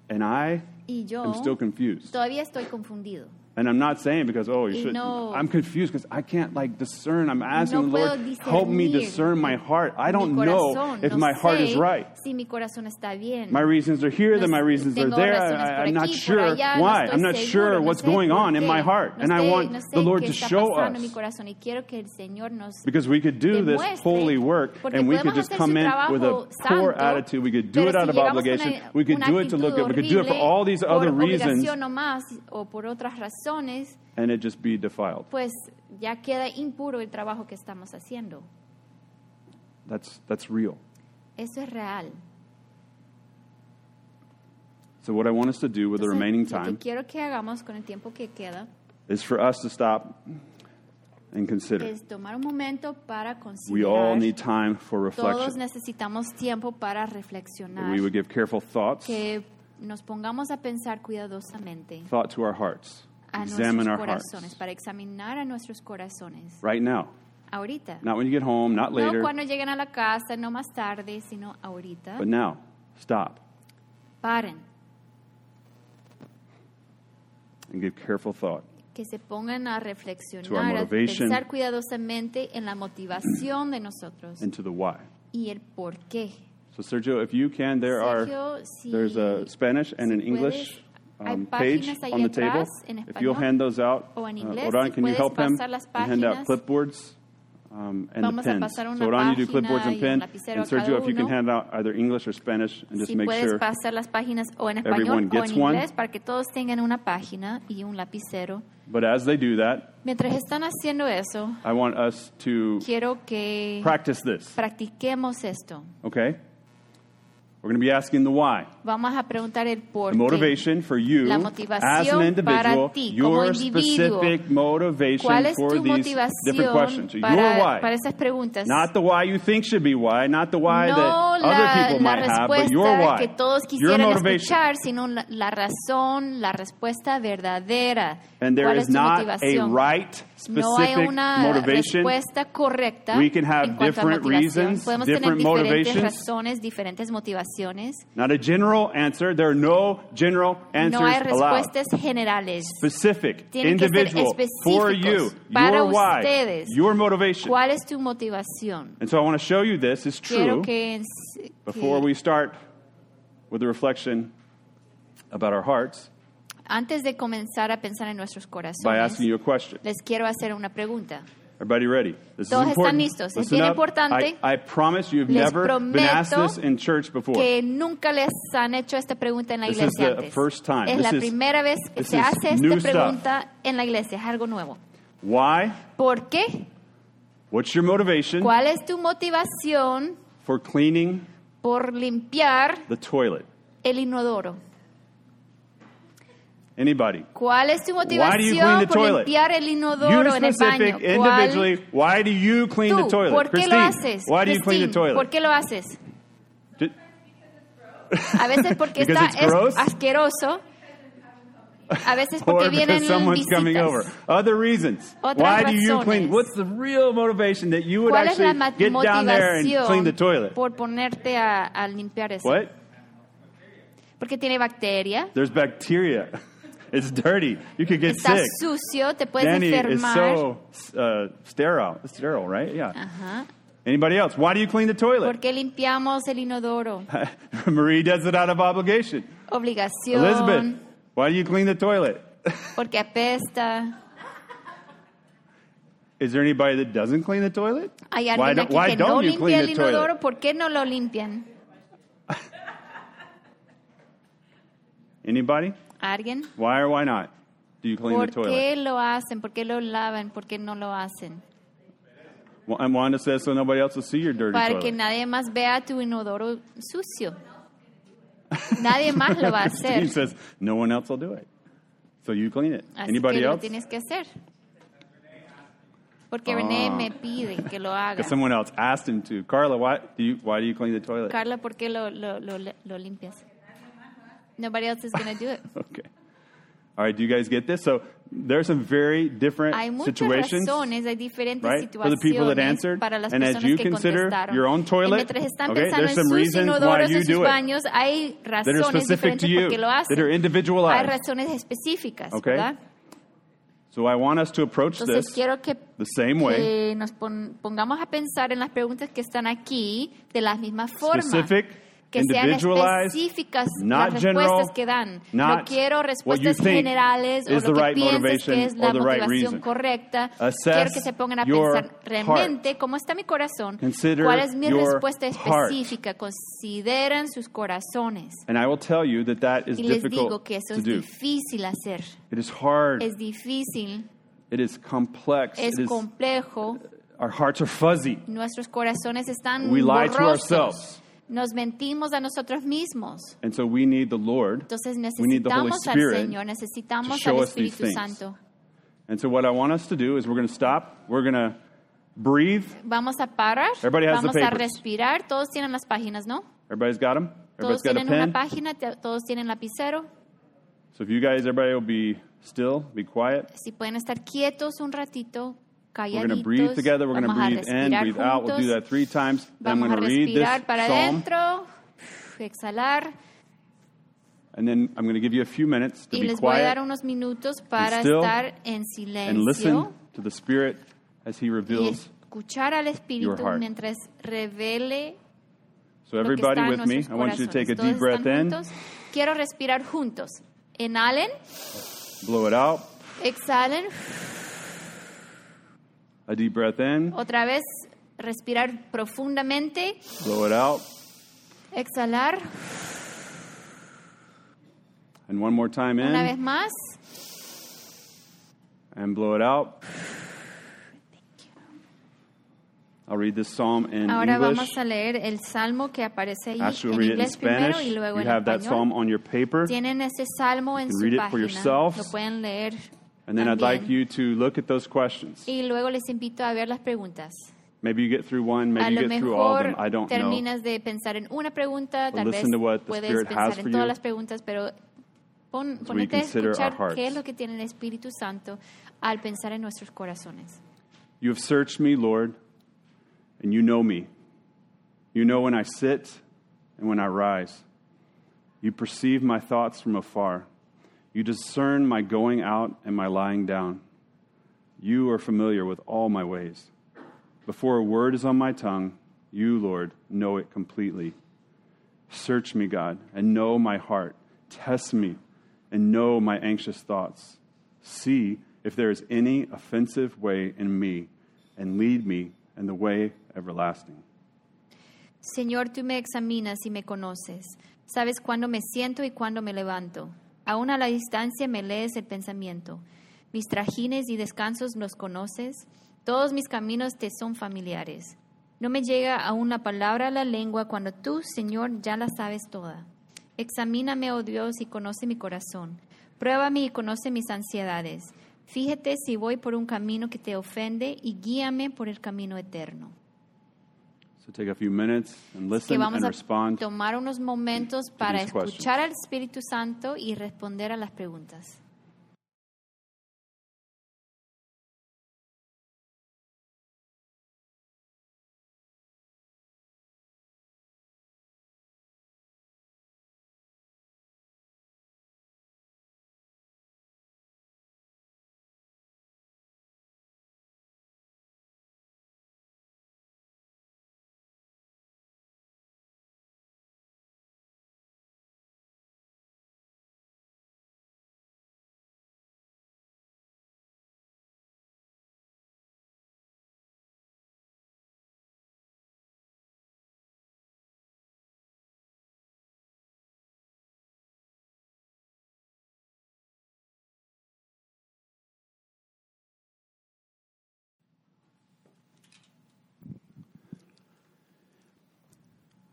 And I Y yo am still confused. todavía estoy confundido. And I'm not saying because, oh, you should. no- I'm confused because I can't like discern. I'm asking No the Lord, help me discern my heart. I don't know if No my heart is right. Si mi corazón está bien. My reasons are here, then my reasons are there. I, I'm not sure allá, why. I'm not seguro, sure what's going on in my heart. And I want the Lord to show us. corazón y que el Señor nos Because we could do this holy work and we could just come in with a poor attitude. We could do it out of obligation. We could do it to look good. We could do it for all these other reasons and it just be defiled. pues ya queda impuro el trabajo que estamos haciendo. That's, that's real. Eso es real. So, what I want us to do with the remaining lo que time quiero que hagamos con el tiempo que queda is for us to stop and consider. es tomar un momento para We all considerar. need time for Todos reflection. necesitamos tiempo para That reflexionar, we would give careful thoughts, que nos pongamos a pensar cuidadosamente thought to our hearts. A Examine our hearts. para examinar a nuestros corazones. Right now. Ahorita. Not when you get home, not later. No cuando lleguen a la casa, no más tarde, sino ahorita. but now. Stop Paren, and give careful thought. que se pongan a To our reflexionar, a motivation. pensar cuidadosamente en la motivación de nosotros and to the why. y el por qué. So, Sergio, if you can, there are Sergio, si- there's a Spanish and an si English puedes, hay um, page on the table. en If you'll hand those out, uh, Oran, can you help him pasar las and hand out clipboards um, and Vamos the pens? So, Oran, you do clipboards and pen, and Sergio, if you can hand out either English or Spanish, and just si make sure pasar las páginas o en everyone español en gets one. para que todos tengan una página y un lapicero. But as they do that, Mientras están haciendo eso, I want us to practice this. practiquemos esto. Okay? We're going to be asking the why. Vamos a preguntar el por The motivation for you La as motivación an para individual, ti, como your individuo. specific motivation ¿Cuál es for tu these different questions. So your para, why. esas preguntas? Not the why you think should be why, not the why no that la, other people la might have, but your respuesta why. que todos your quisieran motivation. escuchar, sino la, la razón, la respuesta verdadera. And there ¿Cuál is es tu not a motivación? right, no hay specific una motivation. respuesta correcta We can have en cuanto a different motivación. reasons, Podemos different tener diferentes motivations. razones, diferentes Not a general answer. There are no general answers no hay allowed. respuestas generales. Specific, Tienen que ser individual, for you, para your why, ustedes. your motivation. ¿Cuál es tu motivación? And so I want to show you this is true que, before que we start with a reflection about our hearts antes de comenzar a pensar en nuestros by corazones, asking you a question. les quiero hacer una pregunta. Everybody ready? This Todos is están important. listos. Es Listen bien up. importante. I, I promise you've Les never been asked this in church before. Que nunca les han hecho esta pregunta en la This is iglesia the antes. first time. Es This la is- primera vez que se hace esta stuff. pregunta en la iglesia. Es algo nuevo. Why? ¿Por qué? What's your motivation ¿Cuál es tu motivación for cleaning por limpiar the toilet? el inodoro? Anybody? ¿Cuál es tu Why do you clean motivación the por toilet? limpiar el inodoro en el baño? ¿Cuál- individually, why do you clean tú, the toilet? ¿Por qué Christine, lo haces? why do you clean the toilet? ¿Por qué lo haces? A veces porque Because está it's es asqueroso. A veces porque because vienen someone's visitas. coming over. Other reasons. Otras Why do you clean? What's the real motivation that you would ¿Cuál es la actually get down there and clean the toilet? por ponerte a, a limpiar eso? What? Porque tiene bacteria, There's bacteria. It's dirty. You could get está sick. sucio, te puedes Danny is so uh, sterile. Sterile, right? Yeah. Ajá. Anybody else? Why do you clean the ¿Por toilet? qué limpiamos el inodoro? Marie does it out of obligation. Obligación. Elizabeth, why do you clean the toilet? Porque apesta. Is there anybody that doesn't clean the toilet? Hay Why alguien don't- aquí why que don't you limpia clean el the toilet? inodoro. ¿Por qué no lo limpian? Anybody? ¿Alguien? Why or why not do you clean ¿Por the toilet? qué lo hacen? ¿Por qué lo lavan? ¿Por qué no lo hacen? And Wanda says so nobody else will see your dirty Para que toilet. nadie más vea tu inodoro sucio. Nadie más lo va a Steve hacer. says no one else will do it. So you clean it. Así Anybody que lo else? tienes que hacer. Porque ah. René me pide que lo haga. Because someone else asked him to. Carla, why do you, why do you clean the toilet? Carla, ¿por qué lo, lo, lo, lo limpias? Nobody else is going to do it. Okay. All right, do you guys get this? So there are some very different Hay muchas situations, razones, hay diferentes right? For the people that answered, para las and as you consider your own toilet, okay, there's some reasons why you do it baños, hay that are specific to you, por qué lo that are Hay individualized. razones específicas, Okay. ¿verdad? So I want us to approach Entonces this que, the same way, que nos pon- pongamos a pensar en las preguntas que están aquí de la misma forma. specific, que sean específicas las respuestas que dan. No quiero respuestas generales o lo que pienses que es la motivación correcta. Quiero que se pongan a pensar realmente cómo está mi corazón, cuál es mi respuesta específica. Consideren sus corazones. y les digo que eso es difícil hacer. Es difícil. Es complejo. Nuestros corazones están We lie to ourselves. Nos mentimos a nosotros mismos. And so we need the Lord. Entonces we need the Holy necesitamos al Señor, necesitamos al Espíritu. Santo. And so what I want us to do is we're going to stop. We're going to breathe. Vamos a parar, Everybody has the vamos a papers. respirar. Todos tienen las páginas, ¿no? Everybody's got them? Todos Everybody's got a tienen una pen? página, te- todos tienen lapicero. So if you guys, everybody will be still, be quiet. Si pueden estar quietos un ratito, We're going to breathe together. We're going to breathe in, breathe out. We'll do that three times. Then I'm going to read this para psalm. adentro, exhalar. And then I'm going to give you a few minutes to Y be les voy a quiet dar unos minutos para still estar en and listen to the Spirit as He reveals. escuchar al Espíritu heart. mientras revele So everybody with me, I want you to take a deep breath in. Quiero respirar juntos. Inhalen, blow it out. exhalen. A deep breath in, Otra vez, respirar profundamente. blow it out. Exhalar. And one more time in. Una vez más. and blow it out. I'll read this psalm in Ahora English. vamos a leer el salmo que aparece ahí Actually, en read in inglés primero Spanish. y luego You en have that psalm español. on your paper. Tienen ese salmo en su read it for página. yourselves. Lo pueden leer. And then I'd like you to look at those questions. Y luego les invito a ver las preguntas. Maybe you get through one, maybe you get through all of them. I don't know. terminas de pensar en una pregunta, tal vez listen to what the puedes Spirit has pensar for en todas you las preguntas, pero pon, we ponete a consider our escuchar hearts. qué es lo que tiene el Espíritu Santo al pensar en nuestros corazones. You have searched me, Lord, and you know me. You know when I sit and when I rise. You perceive my thoughts from afar. You discern my going out and my lying down. You are familiar with all my ways. Before a word is on my tongue, you, Lord, know it completely. Search me, God, and know my heart. Test me and know my anxious thoughts. See if there is any offensive way in me, and lead me in the way everlasting. Señor, tú me examinas y me conoces. Sabes cuándo me siento y cuándo me levanto. Aún a la distancia me lees el pensamiento. Mis trajines y descansos los conoces. Todos mis caminos te son familiares. No me llega aún la palabra a la lengua cuando tú, Señor, ya la sabes toda. Examíname, oh Dios, y conoce mi corazón. Pruébame y conoce mis ansiedades. Fíjate si voy por un camino que te ofende y guíame por el camino eterno. So take a few minutes and que vamos a tomar unos momentos para escuchar al Espíritu Santo y responder a las preguntas.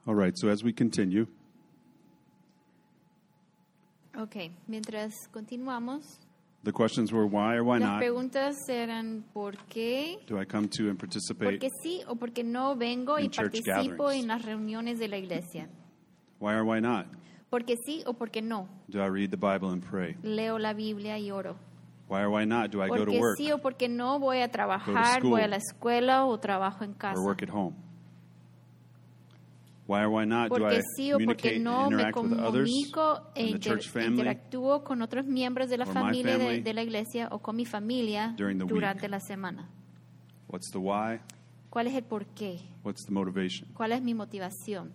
All right, so as we continue, Ok, mientras continuamos, The questions were why or why Las not preguntas eran ¿por qué? do I come to and ¿Por participate? qué sí o por qué no vengo y in church participo gatherings. en las reuniones de la iglesia? Why or why not ¿Por qué sí o por qué no? do I read the Bible and pray? Leo la Biblia y oro. Why or why not do I go ¿Por to qué work sí o por qué no voy a trabajar, school. voy a la escuela o trabajo en casa? or work at home? Why or why not do Porque I sí o porque no me comunico e inter- interactúo con otros miembros de la familia de, la iglesia o con mi familia during the durante la semana? What's the why? ¿Cuál es el por qué? What's the motivation? ¿Cuál es mi motivación?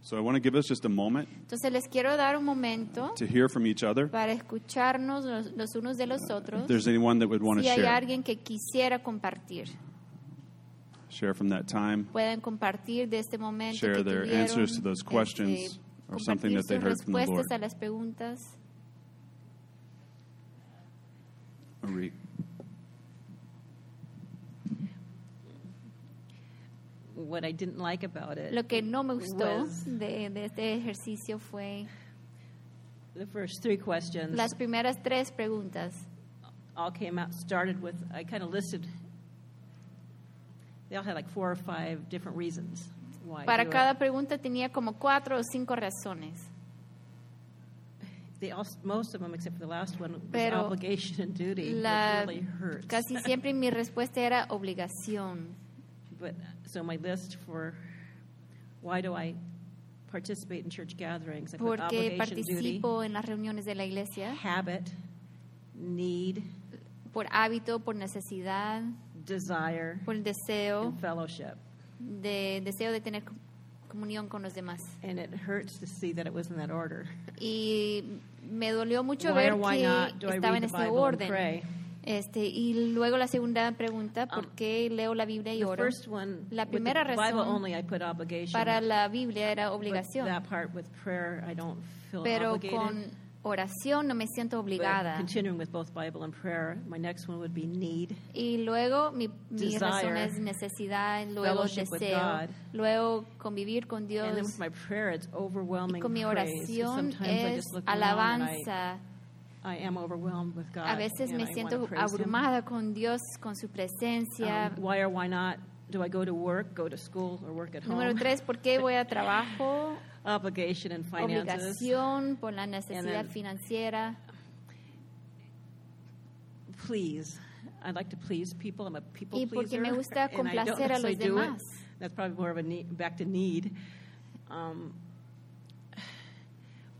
So I want to give us just a moment Entonces les quiero dar un momento to hear from each other. para escucharnos los, los unos de los otros. If there's anyone that would want to Si hay share, alguien que quisiera compartir, share from that time, pueden compartir de este momento Share que their tuvieron, answers to those questions este, or something that they heard from the respuestas Lord. a las preguntas. Marie. what I didn't like about it Lo que no me gustó was de, de este ejercicio fue the first three questions las primeras tres preguntas. all came out started with I kind of listed they all had like four or five different reasons why Para cada pregunta tenía como cuatro o cinco razones. they all, most of them except for the last one was Pero obligation and duty La, which really hurts casi siempre mi respuesta era obligación. but so my list for why do I participate in church gatherings I put Porque obligation duty participo en las reuniones de la iglesia habit need por hábito, por necesidad, desire por el deseo, and fellowship de deseo de tener co- comunión con los demás. and it hurts to see that it was in that order Y me dolió mucho Why ver que estaba en ese orden. Este, y luego la segunda pregunta, ¿por Um, qué leo la Biblia y oro? one, La primera razón only, I put obligation. Para la Biblia era obligación, part prayer, pero obligated. con oración no me siento obligada. continuing with both Bible and prayer, my next one would be need. Y luego mi, mi razón es necesidad, luego deseo, luego convivir con Dios. And then with my prayer, it's Y overwhelming con mi oración sometimes I es alabanza. I am overwhelmed with God. A veces me siento praise Him. abrumada con Dios, con su presencia. Um, why or why not do I go to work, go to school, or work at home? Número tres, ¿por qué voy a trabajo? Obligation and finances. Obligación por la necesidad then- financiera. please. I'd like to please people. I'm a people Y porque pleaser. me gusta and I don't complacer a los necessarily do it. demás. That's probably more of a need, back to need. Um,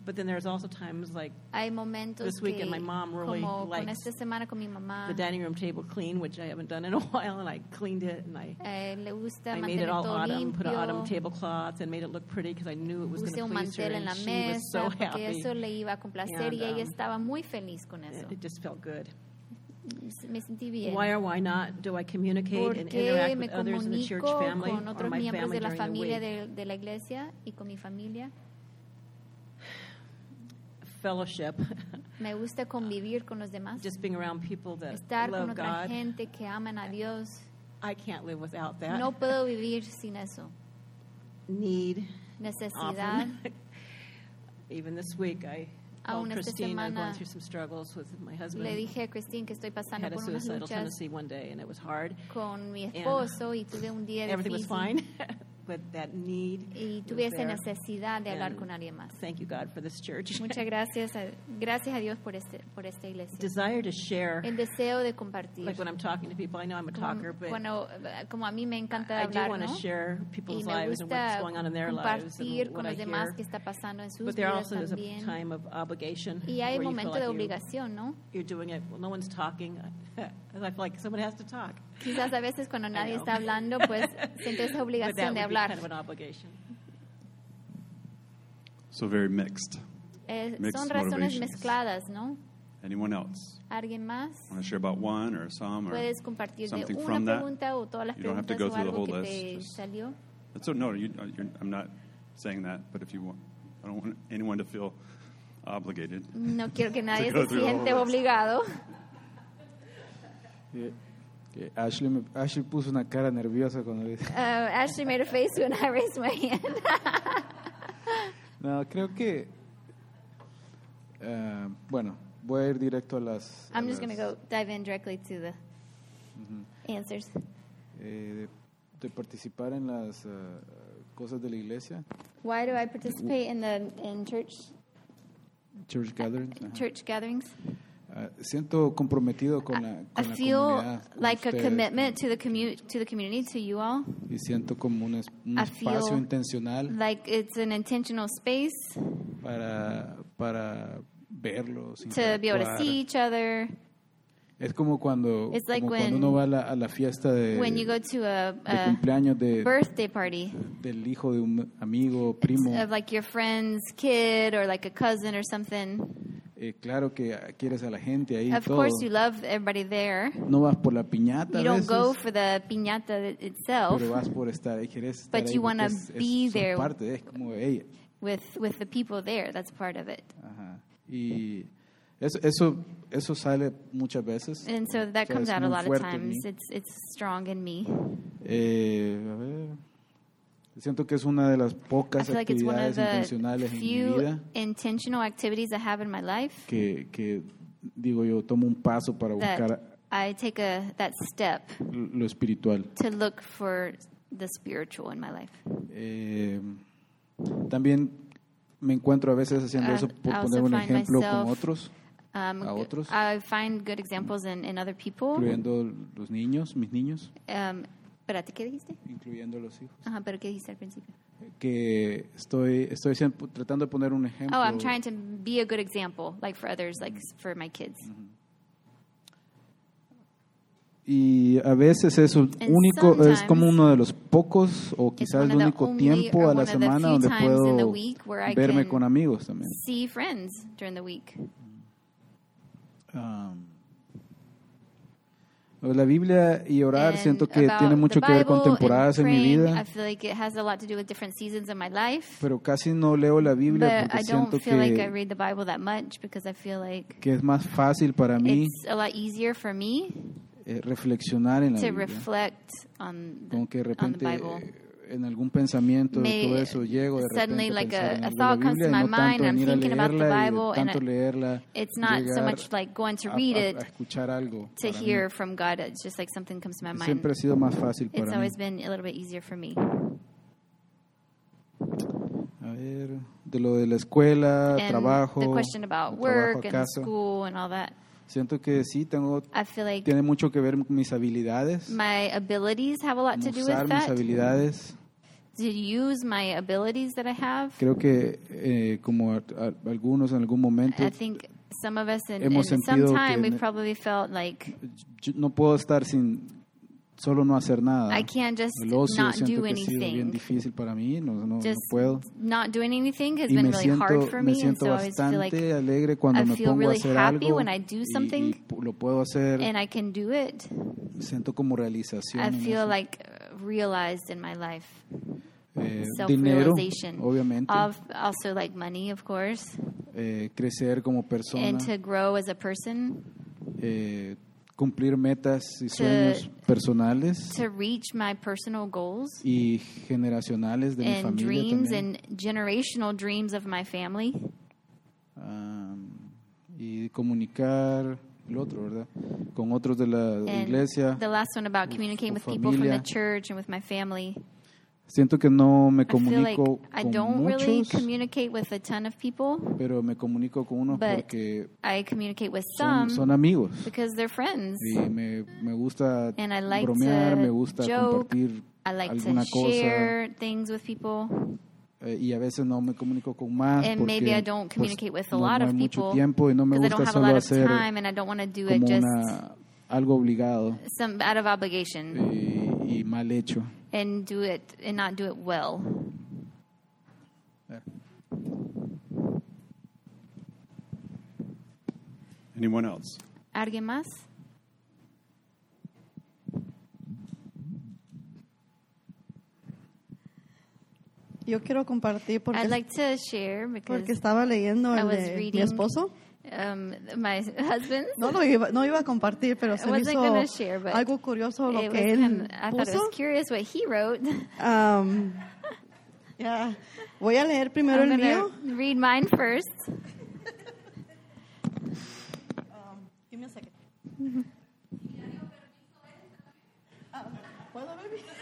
but then there's also times like Hay momentos This weekend, my mom really como con likes esta semana con mi mamá, the dining room table clean, which I haven't done in a while, and I cleaned it and I. eh, le gusta I made it all todo autumn, put an autumn tablecloth, and made it look pretty because I knew it was going to un please her. mantel en la And she was so mesa porque happy. eso le iba a complacer y ella um, estaba muy feliz con eso. It just felt good. Me sentí bien. Why or why not do I communicate ¿Por and interact me with others in the church comunico family con or otros my miembros family de la during the familia week? de, de la iglesia y con mi familia? Fellowship, Me gusta convivir con los demás, just being around people that estar con otra God. gente que aman a Dios. I can't live without that. No puedo vivir sin eso. Need Necesidad. Even this week, I Aún esta Christine I'm semana going through some struggles with my husband. Le dije a Christine que estoy I pasando had a por unas suicidal luchas tendency one day, and it was hard. con mi esposo y tuve un día Everything was fine, but that need y was tuve esa there. necesidad de hablar con alguien más. Thank you, God, for this church. Muchas gracias a, gracias a Dios por, este, por esta iglesia. Desire to share. El deseo de compartir. Like when I'm talking to people, I know I'm a Como, talker, but bueno, como a mí me encanta I do want to ¿no? share people's lives and what's going on in their lives and con what I los demás hear. que está pasando en sus But there also is a time of obligation Y hay momento feel de like you, obligación, ¿no? you're doing it. Well, no one's talking. I feel like someone has to talk. Quizás a veces cuando nadie está hablando, pues esa that obligación de hablar. kind of an obligation. So very mixed. Eh, Mixed son razones mezcladas, ¿no? Anyone else? ¿Alguien más? Want to share about one or some or Puedes compartir de una from that? pregunta o todas las You don't have to preguntas go o through the algo whole que te list, just- salió. That's no. You, uh, you're, I'm not saying that, but if you want, I don't want anyone to feel obligated. No quiero que nadie se siente obligado. Que, Ashley, me- Ashley puso una cara nerviosa cuando dice. Uh, Ashley made a face when I raised my hand. No, creo que. eh, bueno, voy a ir directo a las. a I'm just going to go dive in directly to the answers. eh, de participar en las ah, cosas de la iglesia, Why do I participate in the in church church gatherings. ajá. church gatherings? Ah, siento comprometido con la, I la feel comunidad. con like a commitment to the community to the community to you all. Y siento como un, es- un I espacio feel intencional Like it's an intentional space para, para verlos. to be able to interactuar. see each other. Es como cuando, It's like como cuando when- uno va a la, a la fiesta de, When you go to a, de a cumpleaños de, birthday party del hijo de un amigo, primo. of like your friend's kid or like a cousin or something, Eh, claro que quieres a la gente ahí of todo. course you love everybody there. No vas por la piñata You a don't veces, go for the piñata itself pero vas por estar ahí, quieres estar But ahí you es, es- be son there. parte, es como, hey, with with the people there. That's part of it. Ajá. Y eso, eso, eso sale muchas veces. And so that O sea, comes es out a lot of times. It's it's strong in me. Eh, a ver, siento que es una de las I pocas actividades intencionales en mi vida intentional activities I have in my life que, que, digo yo, tomo un paso para buscar I take a that step lo espiritual. to look for the spiritual in my life. Eh, también me encuentro a veces haciendo eso por poner un find ejemplo con myself- otros, Um, A otros. I find good examples in, in other people. incluyendo los niños, mis niños, Um, espérate, ¿qué dijiste? incluyendo los hijos. Ajá, pero ¿qué dijiste al principio? Que estoy, estoy tratando de poner un ejemplo. Oh, I'm trying to be a good example, like for others, like for my kids. Y a veces es un único, es como uno de los pocos o quizás el único only tiempo a la semana donde puedo verme con amigos también. See friends during the week. Um, la Biblia y orar And siento que tiene mucho que ver con temporadas en mi vida, I feel like it has a lot to do with different seasons in my life. pero casi no leo la Biblia But porque siento que, like que es más fácil para mí eh, reflexionar en la to Biblia. reflect on the, Como que de repente Bible. eh, en algún pensamiento de todo eso llego de suddenly repente like pensar a- thought comes to my mind, I'm thinking about the Bible, and I- It's not so much like going to read it a escuchar algo to mí. hear from God. It's just like something comes to my mind. siempre ha sido más fácil It's para mí always been a little bit easier for me. a ver de lo de la escuela And trabajo the question about trabajo work a and casa school and all that. Siento que sí tengo I feel like tiene mucho que ver con mis habilidades my abilities have a lot to do with mis that. habilidades To use my abilities that I have. creo que eh, como a- a- algunos en algún momento I think some of us in, some time ne- probably felt like no puedo estar sin solo no hacer nada I can't just el ocio not siento do que ha sido bien anything. difícil para mí no, no, no Just puedo not doing anything has y been really siento, hard for me me, and siento so I always feel bastante like alegre cuando I me pongo really a hacer happy algo when I do something y lo puedo hacer and I can do it. siento como realización I feel eso. like realized in my life. Eh, dinero obviamente Of also like money, of course, eh, crecer como persona and to grow as a person, eh, cumplir metas y sueños personales to reach my personal goals y generacionales de mi and familia dreams también. and generational dreams of my family. Am, y comunicar el otro, ¿verdad? Con otros de la And iglesia. the last one about communicating with people from the church and with my family. Siento que no me like comunico I con don't really muchos, communicate with a ton of people, pero me comunico con unos porque I communicate with son, some son amigos. because they're friends. Y me, me gusta And I like bromear, to me gusta joke. compartir I like alguna to cosa. share things with people. eh, y a veces no me comunico con más And porque maybe I don't pues, communicate with a no, lot no of hay mucho people tiempo y no me gusta solo hacer como una, algo obligado some out of obligation y, y mal hecho. and do it and not do it well. Anyone else? ¿Alguien más? Yo quiero compartir porque, I'd like to share because porque estaba leyendo I el was de mi reading esposo. Um, my husband. No lo iba, no iba a compartir, pero se me hizo share, algo curioso lo que él kind of, I thought it was curious what he wrote. Um, yeah. Voy a leer primero I'm el mío. Read mine first. um, give me a second.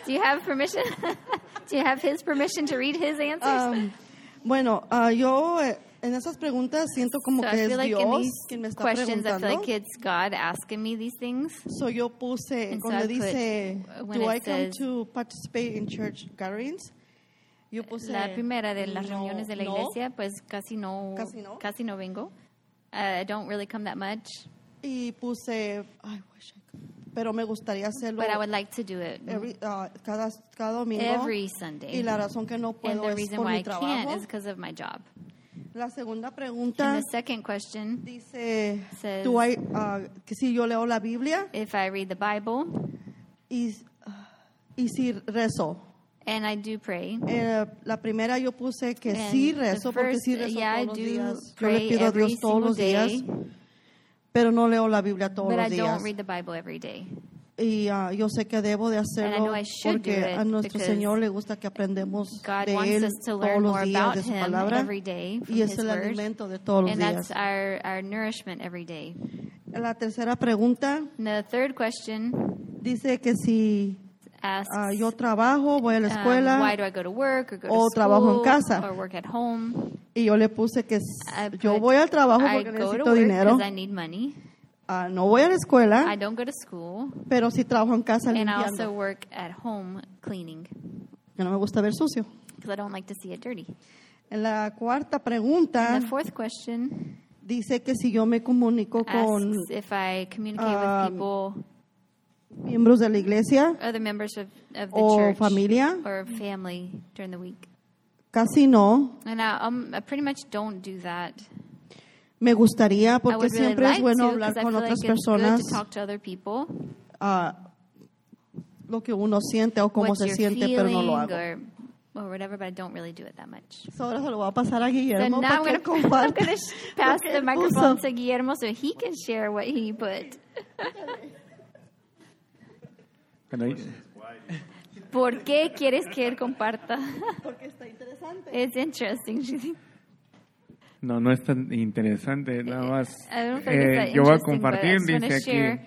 Do you have permission? Do you have his permission to read his answers? Um, bueno, uh, yo eh, en esas preguntas siento como so que es like Dios quien me está questions, I feel preguntando. like it's God asking me these things. So yo puse, And so cuando put, dice, uh, when do I come says- to participate in church gatherings? Yo puse, La primera de las no, reuniones de la no. iglesia, pues casi no, Casi no. casi no vengo. Uh, I don't really come that much, Y puse, I wish I could. Pero me gustaría hacerlo but I would like to do it every- ah, cada, cada domingo. every Sunday. Y la razón que no and puedo the es reason por why mi I can't trabajo. is because of my job. La segunda And pregunta the second question, dice, says- do I, ah, que si yo leo la Biblia if I read the Bible y, y si rezo. and I do pray, Eh, la primera yo puse que And sí the rezo porque first, sí rezo yeah, I todos los do días. Yo le pray pido a every Dios todos los single días, day, pero no leo la Biblia todos but I los días. don't read the Bible every day. Y ah, yo sé que debo de hacerlo porque a nuestro Señor le gusta que aprendemos God de Él todos los días de su palabra y es el alimento de todos los días. that's our, our nourishment every day. La tercera pregunta dice que si asks, ah, yo trabajo, voy a la um, escuela why do I go to work or go o to trabajo en casa. or work at home? y yo le puse que I yo voy al trabajo I porque necesito dinero, ah, no voy a la escuela, I don't go to school, pero sí trabajo en casa and I also limpiando, work at home cleaning que no me gusta ver sucio. because I don't like to see it dirty. En la cuarta pregunta And the fourth question dice que si yo me comunico con asks if I communicate um, with people, miembros de la iglesia other members of, of the o church familia, or family during the week. casi no. And I, um, I pretty much don't do that. Me gustaría porque really siempre like es bueno to hablar con like otras good personas to talk to other people. ah, lo que uno siente o cómo se siente, pero no lo hago. or, or whatever, but I don't really do it that much. So, ahora se lo voy a pasar a So Guillermo now para I'm que going to I'm comparta gonna pass the él microphone to Guillermo so he can share what he put. ¿Por qué quieres que él comparta? Porque está interesante. It's interesting. No, no es tan interesante, nada más. I think it's Eh, yo voy a I compartir, dice aquí,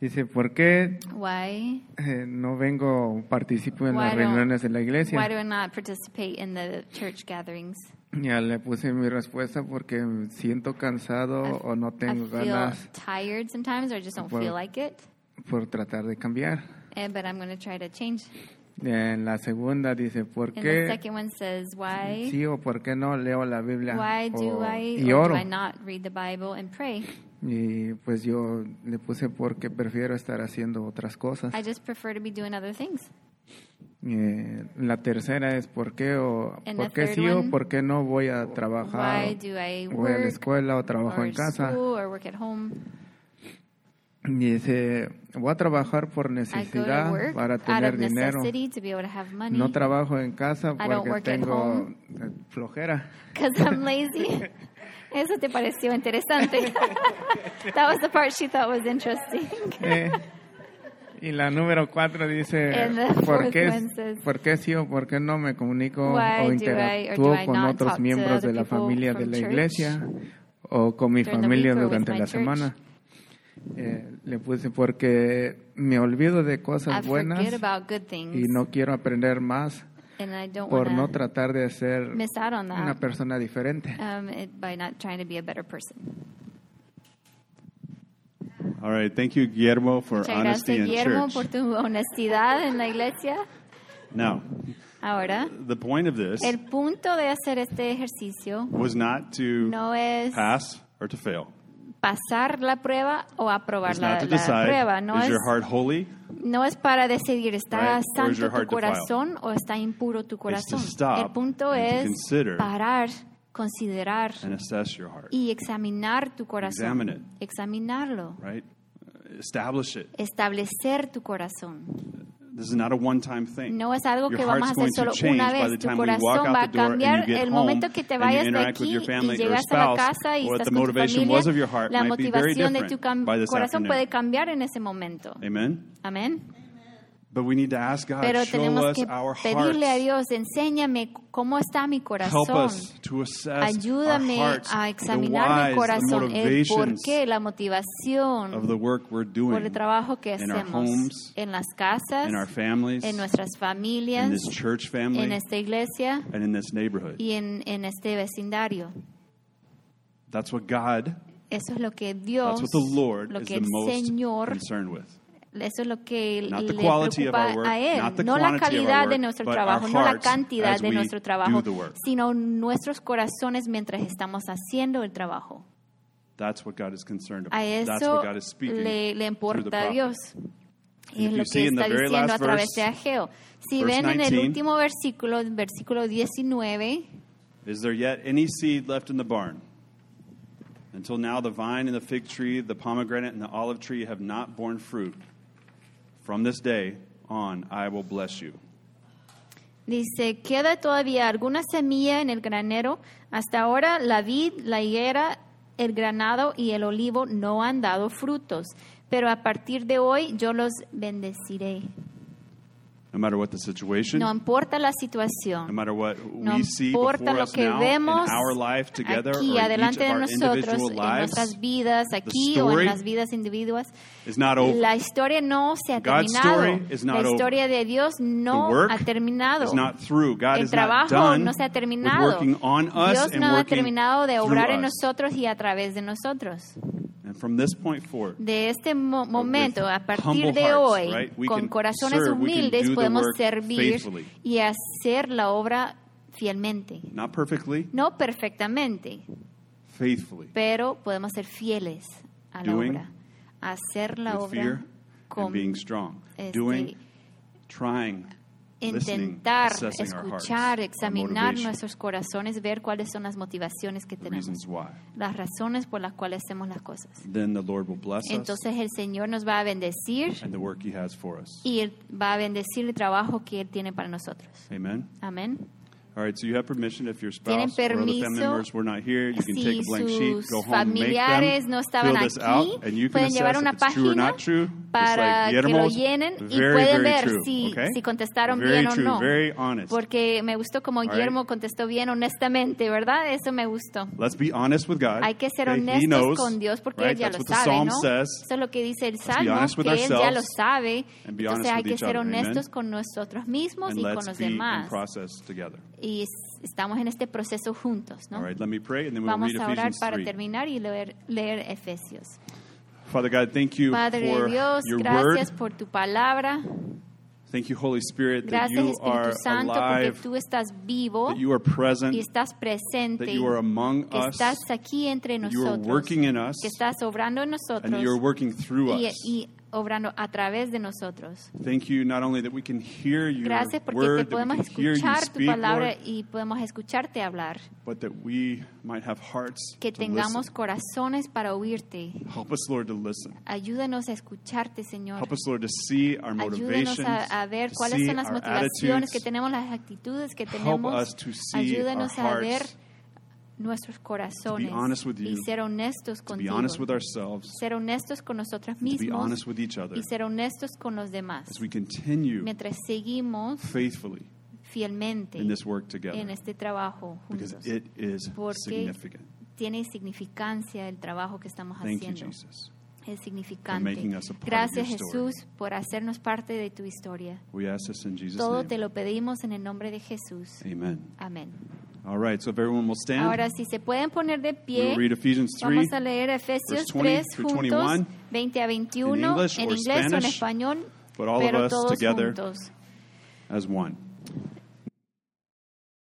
dice, ¿por qué Why? eh, no vengo, participo en Why las reuniones de la Why iglesia? do I not participate in the church gatherings? Ya le puse mi respuesta porque siento cansado o no tengo I feel ganas tired sometimes, or I just don't Por- feel like it. por tratar de cambiar. Eh, but I'm going to try to change. En la segunda dice, ¿por And the qué second one says, why? sí o por qué no leo la Biblia Why do o- I y or oro? do I not read the Bible and pray? Y pues yo le puse porque prefiero estar haciendo otras cosas. I just prefer to be doing other things. Eh, la tercera es por qué o And por the qué third sí o por qué no voy a trabajar Why do I voy a la work escuela o trabajo or en casa school or work at home? Y dice voy a trabajar por necesidad para tener dinero no trabajo en casa porque tengo eh, flojera I'm lazy. Eso te pareció interesante. that was the part she thought was interesting. Eh, y la número cuatro dice ¿por qué, says, por qué sí o por qué no me comunico o interactúo I con otros miembros de la familia de la church iglesia o con mi familia durante la semana? Eh, le puse porque me olvido de I cosas buenas y no quiero aprender más and I don't por no want to tratar de ser una persona diferente. um, it, by not trying to be a better person. All right. Thank you, Guillermo, for Muchas honesty gracias, in Guillermo, church. por tu honestidad en la iglesia. Now, Ahora, the point of this el punto de hacer este ejercicio was not to no es pass or to fail. Pasar la prueba o aprobar la, la prueba. No es, no es para decidir, ¿está Right? Santo tu defiled? corazón o está impuro tu corazón? El punto es parar, considerar y examinar tu corazón. Examinarlo. right? Establish it. Establecer tu corazón. This is not a one-time thing. No es algo Your que vamos a hacer solo una vez. Tu corazón va a cambiar el momento que te vayas de aquí y llegas a la casa y estás con tu familia. La motivación de tu corazón puede cambiar en ese momento. Amen? Amén. But we need to ask God, Pero show tenemos us que our pedirle a. Dios, enséñame cómo está mi corazón. us to assess Ayúdame a examinar mi corazón, el porqué, la motivación por el trabajo que hacemos homes, en las casas, families, en nuestras familias, family, en esta iglesia and in this neighborhood. y en, en este vecindario. That's what God, Eso es lo que Dios, that's what the Lord lo is que the el Señor, concerned with. Eso es lo que Not le preocupa work, a Él, no la calidad de work, nuestro but trabajo, no la cantidad de nuestro trabajo, sino nuestros corazones mientras estamos haciendo el trabajo. That's what God is concerned A about. That's eso what God is speaking le, le importa a. Dios. Y es lo que está diciendo a través de Ageo. Si ven en el 19, último versículo, versículo 19, Is there yet any seed left in the barn? Until now, the vine and the fig tree, the pomegranate and the olive tree have not borne fruit. From this day on, I will bless you. dice, queda todavía alguna semilla en el granero. Hasta ahora la vid, la higuera, el granado y el olivo no han dado frutos. Pero a partir de hoy yo los bendeciré. No matter what the situation, No importa la no situación. matter what No we see importa lo que vemos in our life together aquí, adelante de our nosotros, individual en lives, nuestras vidas, aquí o story en las vidas individuas. is not over. La historia no se ha God's terminado. La historia de Dios no ha terminado. El trabajo no se ha terminado. Dios no ha terminado de obrar en nosotros y a través de nosotros. And from this point forward, De este mo- momento, a partir humble de hearts, hoy, right, con can corazones serve, humildes, do the podemos work servir faithfully. y hacer la obra fielmente. not perfectly, No perfectamente, faithfully. pero podemos ser fieles a la Doing obra. Hacer la obra con este, trying, intentar escuchar, examinar nuestros corazones, ver cuáles son las motivaciones que tenemos, las razones por las cuales hacemos las cosas. Entonces el Señor nos va a bendecir y va a bendecir el trabajo que Él tiene para nosotros. Amén. All right, so you have permission if your spouse or other family permiso members were not here, you can take Si a blank sheet, sus go home, make familiares them, no estaban fill this aquí, out, and you can pueden llevar assess una if it's true or página not true. Just para like que lo llenen y very, pueden very ver true, si, okay? si contestaron very bien o no. Very honest. Porque me gustó como right. Guillermo contestó bien honestamente, ¿verdad? Eso me gustó. Let's be honest with God. Hay que ser okay? Honestos knows, con Dios porque right? That's lo sabe, Psalm ¿no? says. Eso es lo que dice el Salmo, que Él ya lo sabe. Entonces hay que ser honestos con nosotros mismos y con los demás. Y estamos en este proceso juntos, ¿no? All right, let me pray and then we'll Vamos a orar Ephesians para 3. terminar y leer, leer Efesios. Father God, thank you Padre for Dios, your gracias word. por tu palabra. Thank you, Holy Spirit, that Gracias you are Santo porque alive, tú estás vivo that you are present, y estás presente, that you are among que us, estás aquí entre that you are nosotros, working in us, que estás obrando en and that you are nosotros working through y, us. y obrando a través de nosotros. Thank you not only that we can hear your Gracias porque word, podemos escuchar tu speak, palabra Lord, y podemos escucharte hablar, but that we might have hearts que tengamos listen. corazones para oírte. Help us, Lord, to listen. Ayúdanos a escucharte, Señor. Help us, Lord, to see our Ayúdanos a, a ver cuáles son las motivaciones que tenemos, las actitudes que Help tenemos. us to see Ayúdanos our a ver nuestros corazones with y you, ser honestos contigo. Ser honestos con nosotros mismos honest with each other y ser honestos con los demás. as we continue Mientras seguimos faithfully fielmente in this work together. en este trabajo juntos. it is Porque tiene significancia el trabajo que estamos Thank you, haciendo. Jesus. Es significante. Gracias. Jesús por hacernos parte de tu historia. Todo name. te lo pedimos en el nombre de Jesús. Amen. Amén. All right, so if everyone will stand, Ahora, si se pueden poner de we'll read Ephesians 3. vamos a leer Efesios verse 20 3 through juntos, 21, 20 a 21, in English en inglés o en Spanish, español, but all of pero us todos together juntos. as one.